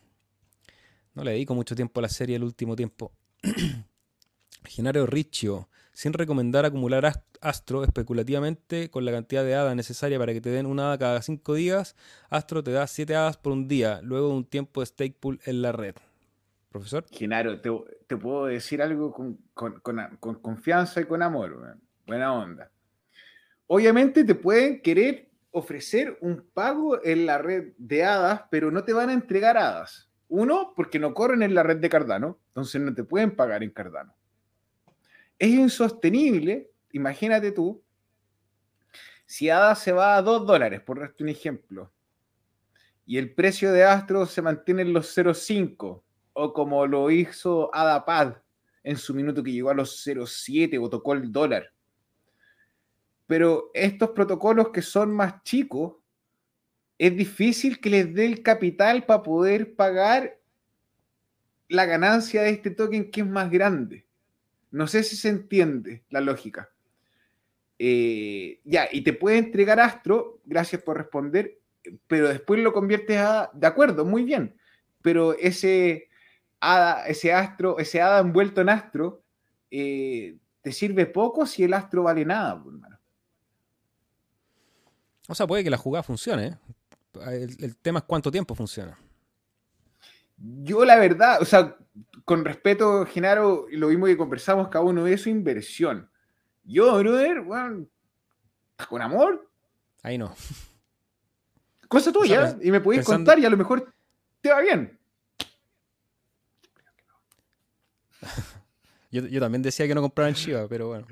no le dedico mucho tiempo a la serie el último tiempo. Genario Riccio, sin recomendar acumular Astro especulativamente con la cantidad de hadas necesaria para que te den una hada cada 5 días, Astro te da 7 hadas por un día, luego de un tiempo de stake pool en la red. Profesor. Genaro, te, puedo decir algo con, confianza y con amor, buena onda. Obviamente te pueden querer ofrecer un pago en la red de hadas, pero no te van a entregar hadas. Uno, porque no corren en la red de Cardano, entonces no te pueden pagar en Cardano. Es insostenible, imagínate tú, si ADA se va a 2 dólares, por darte un ejemplo, y el precio de Astro se mantiene en los 0,5, o como lo hizo Adapad en su minuto que llegó a los 0,7 o tocó el dólar. Pero estos protocolos que son más chicos, es difícil que les dé el capital para poder pagar la ganancia de este token que es más grande. No sé si se entiende la lógica. Eh, ya, y te puede entregar Astro, gracias por responder, pero después lo conviertes a, de acuerdo, muy bien, pero ese, ese astro, ese hada envuelto en astro, eh, te sirve poco si el astro vale nada, pues, hermano. O sea, puede que la jugada funcione. ¿eh? El, tema es cuánto tiempo funciona. Yo, la verdad, o sea, con respeto, Genaro, lo mismo que conversamos cada uno de su inversión. Yo, brother, bueno, con amor. Ahí no. Cosa tuya, y me puedes contar y a lo mejor te va bien. yo, también decía que no compraran Shiba, pero bueno.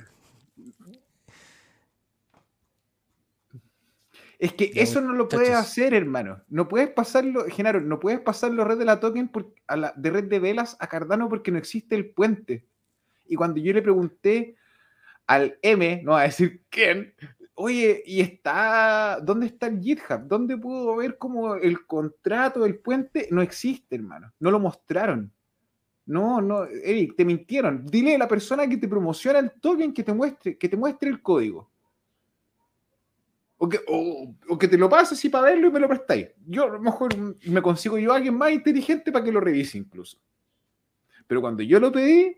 Es que eso no lo puedes hacer, hermano. No puedes pasarlo, Genaro, no puedes pasarlo red de la token a la, de red de velas a Cardano porque no existe el puente. Y cuando yo le pregunté al M, no a decir quién, oye, ¿y está, dónde está el GitHub? ¿Dónde puedo ver cómo el contrato del puente? No existe, hermano. No lo mostraron. No, no, Eric, te mintieron. Dile a la persona que te promociona el token que te muestre, que te muestre el código. O que, o, que te lo pases y para verlo y me lo prestáis. Yo a lo mejor me consigo yo a alguien más inteligente para que lo revise incluso. Pero cuando yo lo pedí,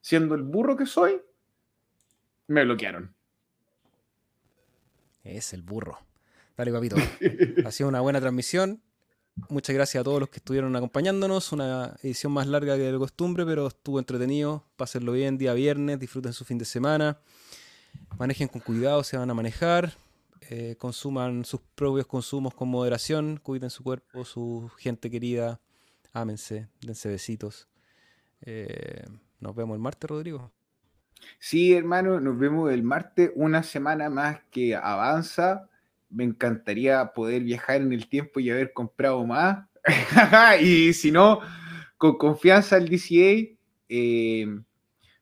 siendo el burro que soy, me bloquearon. Es el burro. Dale, papito. ha sido una buena transmisión. Muchas gracias a todos los que estuvieron acompañándonos. Una edición más larga que de costumbre, pero estuvo entretenido. Pásenlo bien día viernes, disfruten su fin de semana. Manejen con cuidado, se van a manejar. Eh, consuman sus propios consumos con moderación. Cuiden su cuerpo, su gente querida. Ámense, dense besitos. Eh, nos vemos el martes, Rodrigo. Sí, hermano, nos vemos el martes. Una semana más que avanza me encantaría poder viajar en el tiempo y haber comprado más. y si no, con confianza el DCA, eh,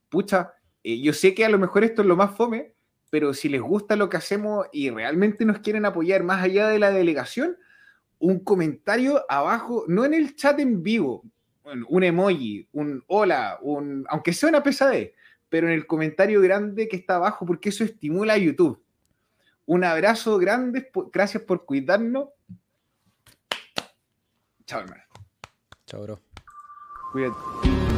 pucha, Eh, yo sé que a lo mejor esto es lo más fome, pero si les gusta lo que hacemos y realmente nos quieren apoyar más allá de la delegación, un comentario abajo, no en el chat en vivo, un emoji, un hola, un, aunque sea una pesadez, pero en el comentario grande que está abajo, porque eso estimula a YouTube. Un abrazo grande, gracias por cuidarnos. Chao, hermano. Chao, bro. Cuídate.